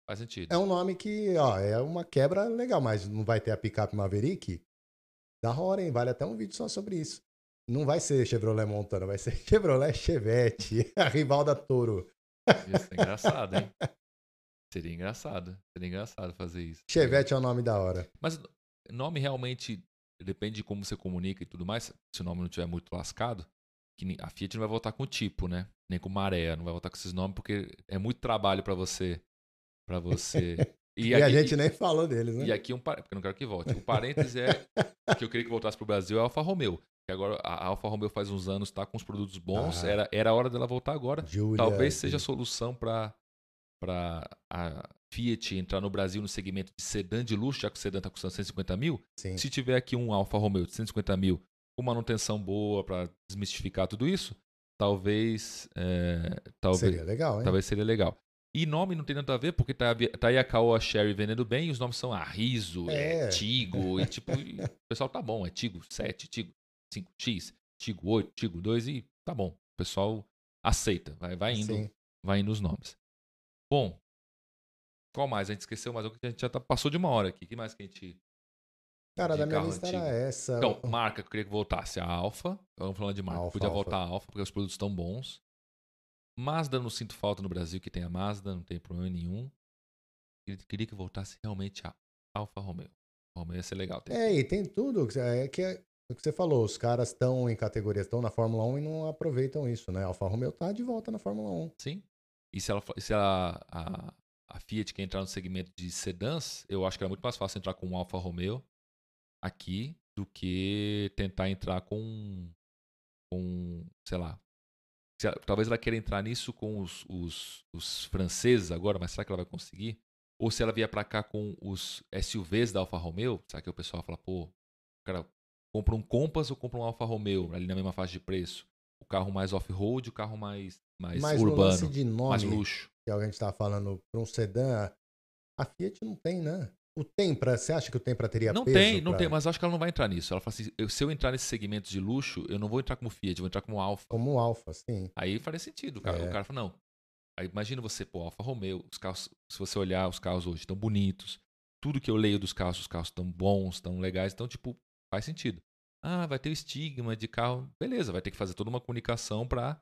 Faz sentido. É um nome que, ó, é uma quebra legal, mas não vai ter a picape Maverick? Da hora, hein? Vale até um vídeo só sobre isso. Não vai ser Chevrolet Montana, vai ser Chevrolet Chevette, a rival da Toro. Ia ser engraçado, hein? Seria engraçado. Seria engraçado fazer isso. Chevette é um nome da hora. Mas nome realmente depende de como você comunica e tudo mais. Se o nome não tiver muito lascado, que a Fiat não vai voltar com o tipo, né? Nem com maré, não vai voltar com esses nomes porque é muito trabalho pra você para você. E, a gente nem falou deles, né? E aqui um par- porque eu não quero que volte. O parênteses é que eu queria que voltasse pro Brasil é a Alfa Romeo. Que agora a Alfa Romeo faz uns anos tá com os produtos bons, Ah. era era a hora dela voltar agora. Julia, Talvez seja a solução para para a Fiat entrar no Brasil no segmento de sedã de luxo, já que o sedã está custando 150 mil. Sim. Se tiver aqui um Alfa Romeo de 150 mil com manutenção boa para desmistificar tudo isso, talvez, é, talvez, Seria legal, hein? talvez seria legal. E nome não tem nada a ver, porque tá, tá aí a Caoa Sherry vendendo bem e os nomes são Arriso, é, É. Tigo, e tipo, o pessoal tá bom, é Tigo 7, Tigo 5X, Tigo 8, Tigo 2 e tá bom. O pessoal aceita, vai, vai indo, Sim. vai indo os nomes. Bom, qual mais? A gente esqueceu mais um que a gente já tá, passou de uma hora aqui. que mais que a gente. Cara, da minha lista antigo. era essa. Então, marca que eu queria que voltasse. A Alfa. Vamos falando de marca. Alfa, Podia Alfa. voltar a Alfa, porque os produtos estão bons. Mazda não sinto falta no Brasil que tem a Mazda, não tem problema nenhum. Queria- Queria que voltasse realmente a Alfa Romeo. Romeo ia ser legal. ter. É, e tem tudo. É que é o que você falou, os caras estão em categorias, estão na Fórmula 1 e não aproveitam isso, né? A Alfa Romeo tá de volta na Fórmula 1. Sim. E se, ela, se a, a, a Fiat quer entrar no segmento de sedãs, eu acho que era muito mais fácil entrar com um Alfa Romeo aqui do que tentar entrar com, com sei lá. se ela- talvez ela queira entrar nisso com os, os, os franceses agora, mas será que ela vai conseguir? Ou se ela vier pra cá com os SUVs da Alfa Romeo, será que o pessoal fala, pô, o cara compra um Compass ou compra um Alfa Romeo ali na mesma faixa de preço? O carro mais off-road, o carro mais, mais Mas urbano, de mais nome, luxo. que a gente tava falando para um sedã, a Fiat não tem, né? O Tempra, você acha que o Tempra teria Não peso tem, não pra- tem, mas acho que ela não vai entrar nisso. Ela fala assim: eu- se eu entrar nesse segmento de luxo, eu não vou entrar como Fiat, eu vou entrar como Alfa. Como Alfa, sim. Aí faria sentido. O cara, É. o cara fala: não. Aí imagina você, pô, Alfa Romeo, os carros, se você olhar os carros hoje, estão bonitos. Tudo que eu leio dos carros, os carros estão bons, estão legais, então, tipo, faz sentido. Ah, vai ter o estigma de carro. Beleza, vai ter que fazer toda uma comunicação pra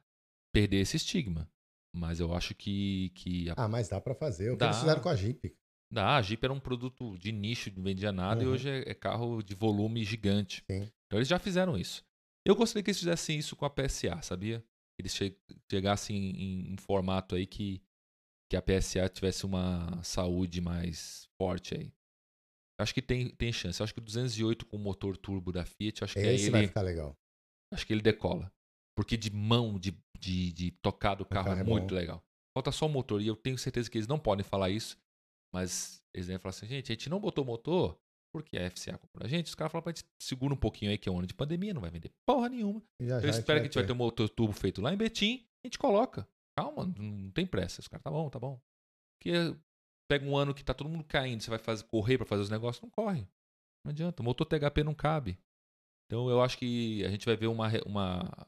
perder esse estigma. Mas eu acho que, que a Ah, mas dá para fazer. O que Dá. eles fizeram com a Jeep. Da, a Jeep era um produto de nicho, não vendia nada, e Uhum. hoje é, é carro de volume gigante. Sim. Então eles já fizeram isso. Eu gostaria que eles fizessem isso com a PSA, sabia? Eles che chegassem em um formato aí que, que a PSA tivesse uma saúde mais forte aí. Acho que tem, tem chance. Acho que o 208 com motor turbo da Fiat, acho que Esse vai ele, ficar legal. acho que ele decola. Porque de mão, de, de, de tocar do carro, carro é é muito legal. Falta só o motor. E eu tenho certeza que eles não podem falar isso. Mas eles devem falar assim, gente, a gente não botou motor porque a FCA comprou a gente. Os caras falam pra gente segura um pouquinho aí que é um ano de pandemia, não vai vender porra nenhuma. Já, Eu já espero que a gente vai ter. ter um motor turbo feito lá em Betim. A gente coloca. Calma, não tem pressa. Os caras, tá bom, tá bom. Porque pega um ano que tá todo mundo caindo, você vai fazer, correr pra fazer os negócios, não corre. Não adianta. O motor THP não cabe. Então eu acho que a gente vai ver uma, uma,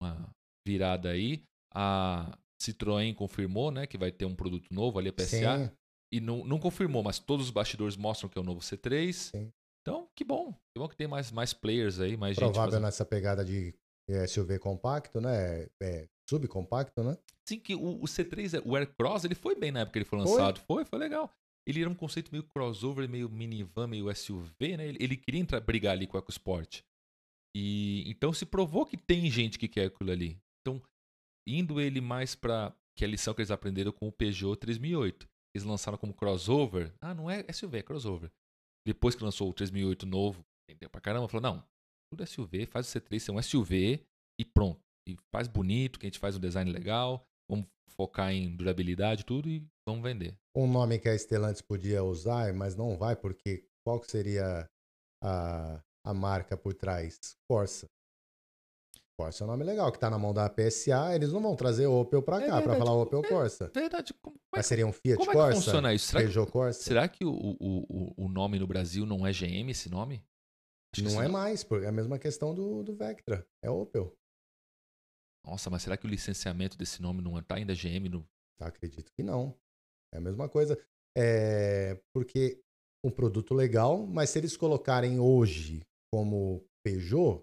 uma virada aí. A Citroën confirmou, né, que vai ter um produto novo ali, a PSA. Sim, E não, não confirmou, mas todos os bastidores mostram que é o novo C3. Sim. Então, que bom. Que bom que tem mais, mais players aí, mais gente provável nessa pegada de é, SUV compacto, né? É, subcompacto, né? Sim, que o, o C3, o Aircross, ele foi bem na época que ele foi Foi? lançado. Foi, foi, legal. Ele era um conceito meio crossover, meio minivan, meio SUV, né? Ele, ele queria entrar, brigar ali com o EcoSport. E então se provou que tem gente que quer aquilo ali. Então, indo ele mais pra. Que é a lição que eles aprenderam com o Peugeot 3008. Eles lançaram como crossover. Ah, não é SUV, é crossover. Depois que lançou o 3008 novo, entendeu pra caramba, falou: não, tudo SUV, faz o C3 ser um SUV e pronto. E faz bonito, que a gente faz um design legal, vamos focar em durabilidade e tudo e vamos vender. Um nome que a Stellantis podia usar, mas não vai, porque qual que seria a, a marca por trás? Corsa. Corsa é um nome legal, que tá na mão da PSA. Eles não vão trazer o Opel pra É cá, pra verdade. falar Opel Corsa. Verdade, como, como é, Mas que- seria um Fiat como é que Corsa? funciona isso? Será que, Peugeot Corsa? será que o, o, o, nome no Brasil não é GM esse nome? Acho que Não é mais, porque é a mesma questão do, do Vectra. É Opel. Nossa, mas será que o licenciamento desse nome não tá ainda GM no. Acredito que não. É a mesma coisa. É porque um produto legal, mas se eles colocarem hoje como Peugeot,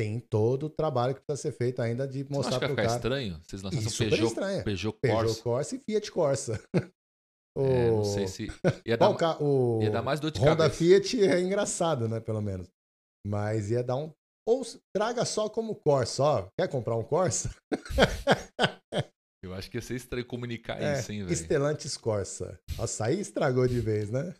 tem todo o trabalho que precisa ser feito ainda de mostrar vai ficar cara. estranho? Vocês um super Peugeot, estranho. Peugeot Peugeot Corsa. Corsa e Fiat Corsa. É, não O- sei se. Ia dar, o ia dar mais dor de Honda cabeça. Fiat é engraçado, né? Pelo menos. Mas ia dar um. Ou traga só como Corsa, ó. Quer comprar um Corsa? Eu acho que ia ser estranho comunicar É, isso, hein, velho? Stellantis Corsa. Nossa, aí estragou de vez, né?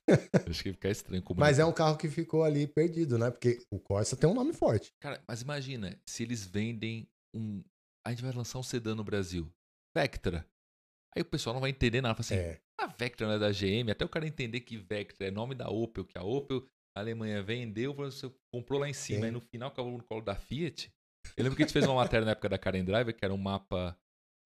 Acho que ia ficar estranho comunicar. Mas é um carro que ficou ali perdido, né? Porque o Corsa tem um nome forte. Cara, mas imagina, se eles vendem um. A gente vai lançar um sedã no Brasil. Vectra. Aí o pessoal não vai entender nada. Fala assim, É. a Vectra não é da GM, até o cara entender que Vectra é nome da Opel, que a Opel, a Alemanha vendeu, você comprou lá em cima, Sim. aí no final acabou no colo da Fiat. Eu lembro que a gente fez uma matéria na época da Karen Driver, que era um mapa,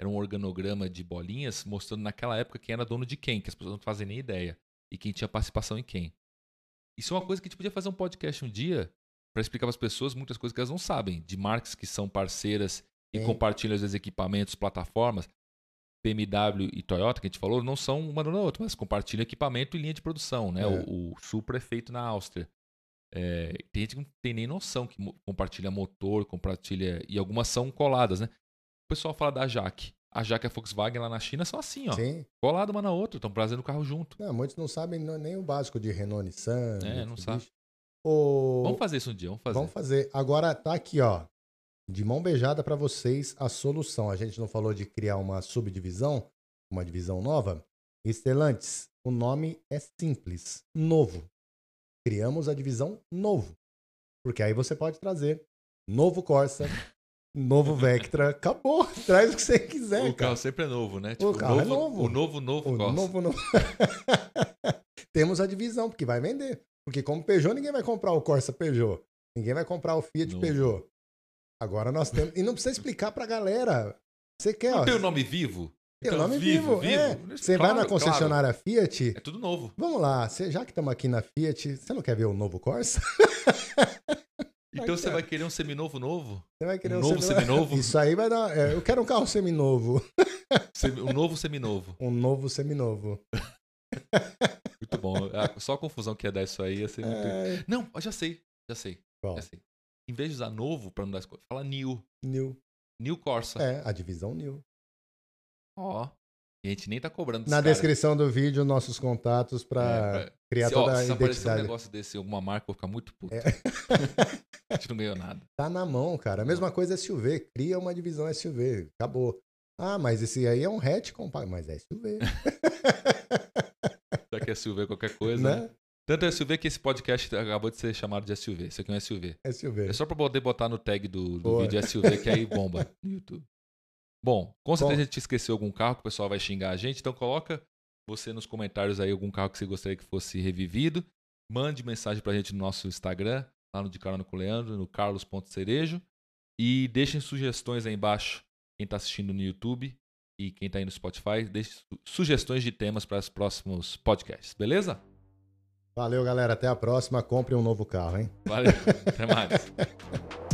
era um organograma de bolinhas, mostrando naquela época quem era dono de quem, que as pessoas não fazem nem ideia. E quem tinha participação em quem. Isso é uma coisa que a gente podia fazer um podcast um dia, para explicar para as pessoas muitas coisas que elas não sabem, de marcas que são parceiras e Sim. compartilham às vezes equipamentos, plataformas. BMW e Toyota, que a gente falou, não são uma na outra, mas compartilham equipamento e linha de produção, né? É. O, o Supra é feito na Áustria. É, tem gente que não tem nem noção que compartilha motor, compartilha. E algumas são coladas, né? O pessoal fala da Jaque. A Jaque e a Volkswagen lá na China são assim, ó. Sim. Colada uma na outra, estão trazendo o carro junto. Não, muitos não sabem nem o básico de Renault Nissan. É, não. O... Vamos fazer isso um dia, vamos fazer. Vamos fazer. Agora tá aqui, ó. De mão beijada para vocês a solução. A gente não falou de criar uma subdivisão, uma divisão nova. Estelantes, o nome é simples, novo. Criamos a divisão novo. Porque aí você pode trazer novo Corsa, novo Vectra, acabou. Traz o que você quiser, o cara. carro sempre é novo, né? O carro é novo, novo. O novo, novo O Corsa. novo, novo. Temos a divisão, porque vai vender. Porque como Peugeot, ninguém vai comprar o Corsa Peugeot. Ninguém vai comprar o Fiat Novo. Peugeot. Agora nós temos. E não precisa explicar pra galera. Você quer, Não ó. tem o nome vivo? tem o Então, nome vivo. é. Você vai Claro, na concessionária Fiat. claro. É tudo novo. Vamos lá, você- já que estamos aqui na Fiat, você não quer ver o novo Corsa? Então você ó. vai querer um seminovo novo? Você vai querer Um um novo semi- seminovo? Isso aí vai dar. é, eu quero um carro seminovo. Semi- Um novo seminovo. Um novo seminovo. Muito bom. Ah, Só a confusão que ia dar isso aí ia ser muito. É, Não, eu já sei. Já sei. qual? Já sei. Em vez de usar novo pra não dar as coisas, fala new. New. New Corsa. É, a divisão New. Ó. E a gente nem tá cobrando Na desse cara. descrição do vídeo, nossos contatos para É, pra- criar se, ó, toda a se aparecer um identidade. negócio desse alguma marca, eu vou ficar muito puto. É. a gente não ganhou nada. Tá na mão, cara. A mesma coisa é SUV. Cria uma divisão SUV. Acabou. Ah, mas esse aí é um hatch, compadre. Mas é SUV, Já que é SUV qualquer coisa. né? né? Tanto é SUV que esse podcast acabou de ser chamado de SUV. Isso aqui é um SUV. SUV. É só pra poder botar no tag do, do vídeo SUV que aí bomba no YouTube. Bom, com certeza Bom. a gente esqueceu algum carro que o pessoal vai xingar a gente, então coloca você nos comentários aí algum carro que você gostaria que fosse revivido. Mande mensagem pra gente no nosso Instagram, lá no De Carona com o Leandro, no carlos.cerejo. E deixem sugestões aí embaixo, quem tá assistindo no YouTube e quem tá aí no Spotify, deixe su- sugestões de temas para os próximos podcasts, beleza? Valeu, galera. Até a próxima. Compre um novo carro, hein? Valeu, até mais.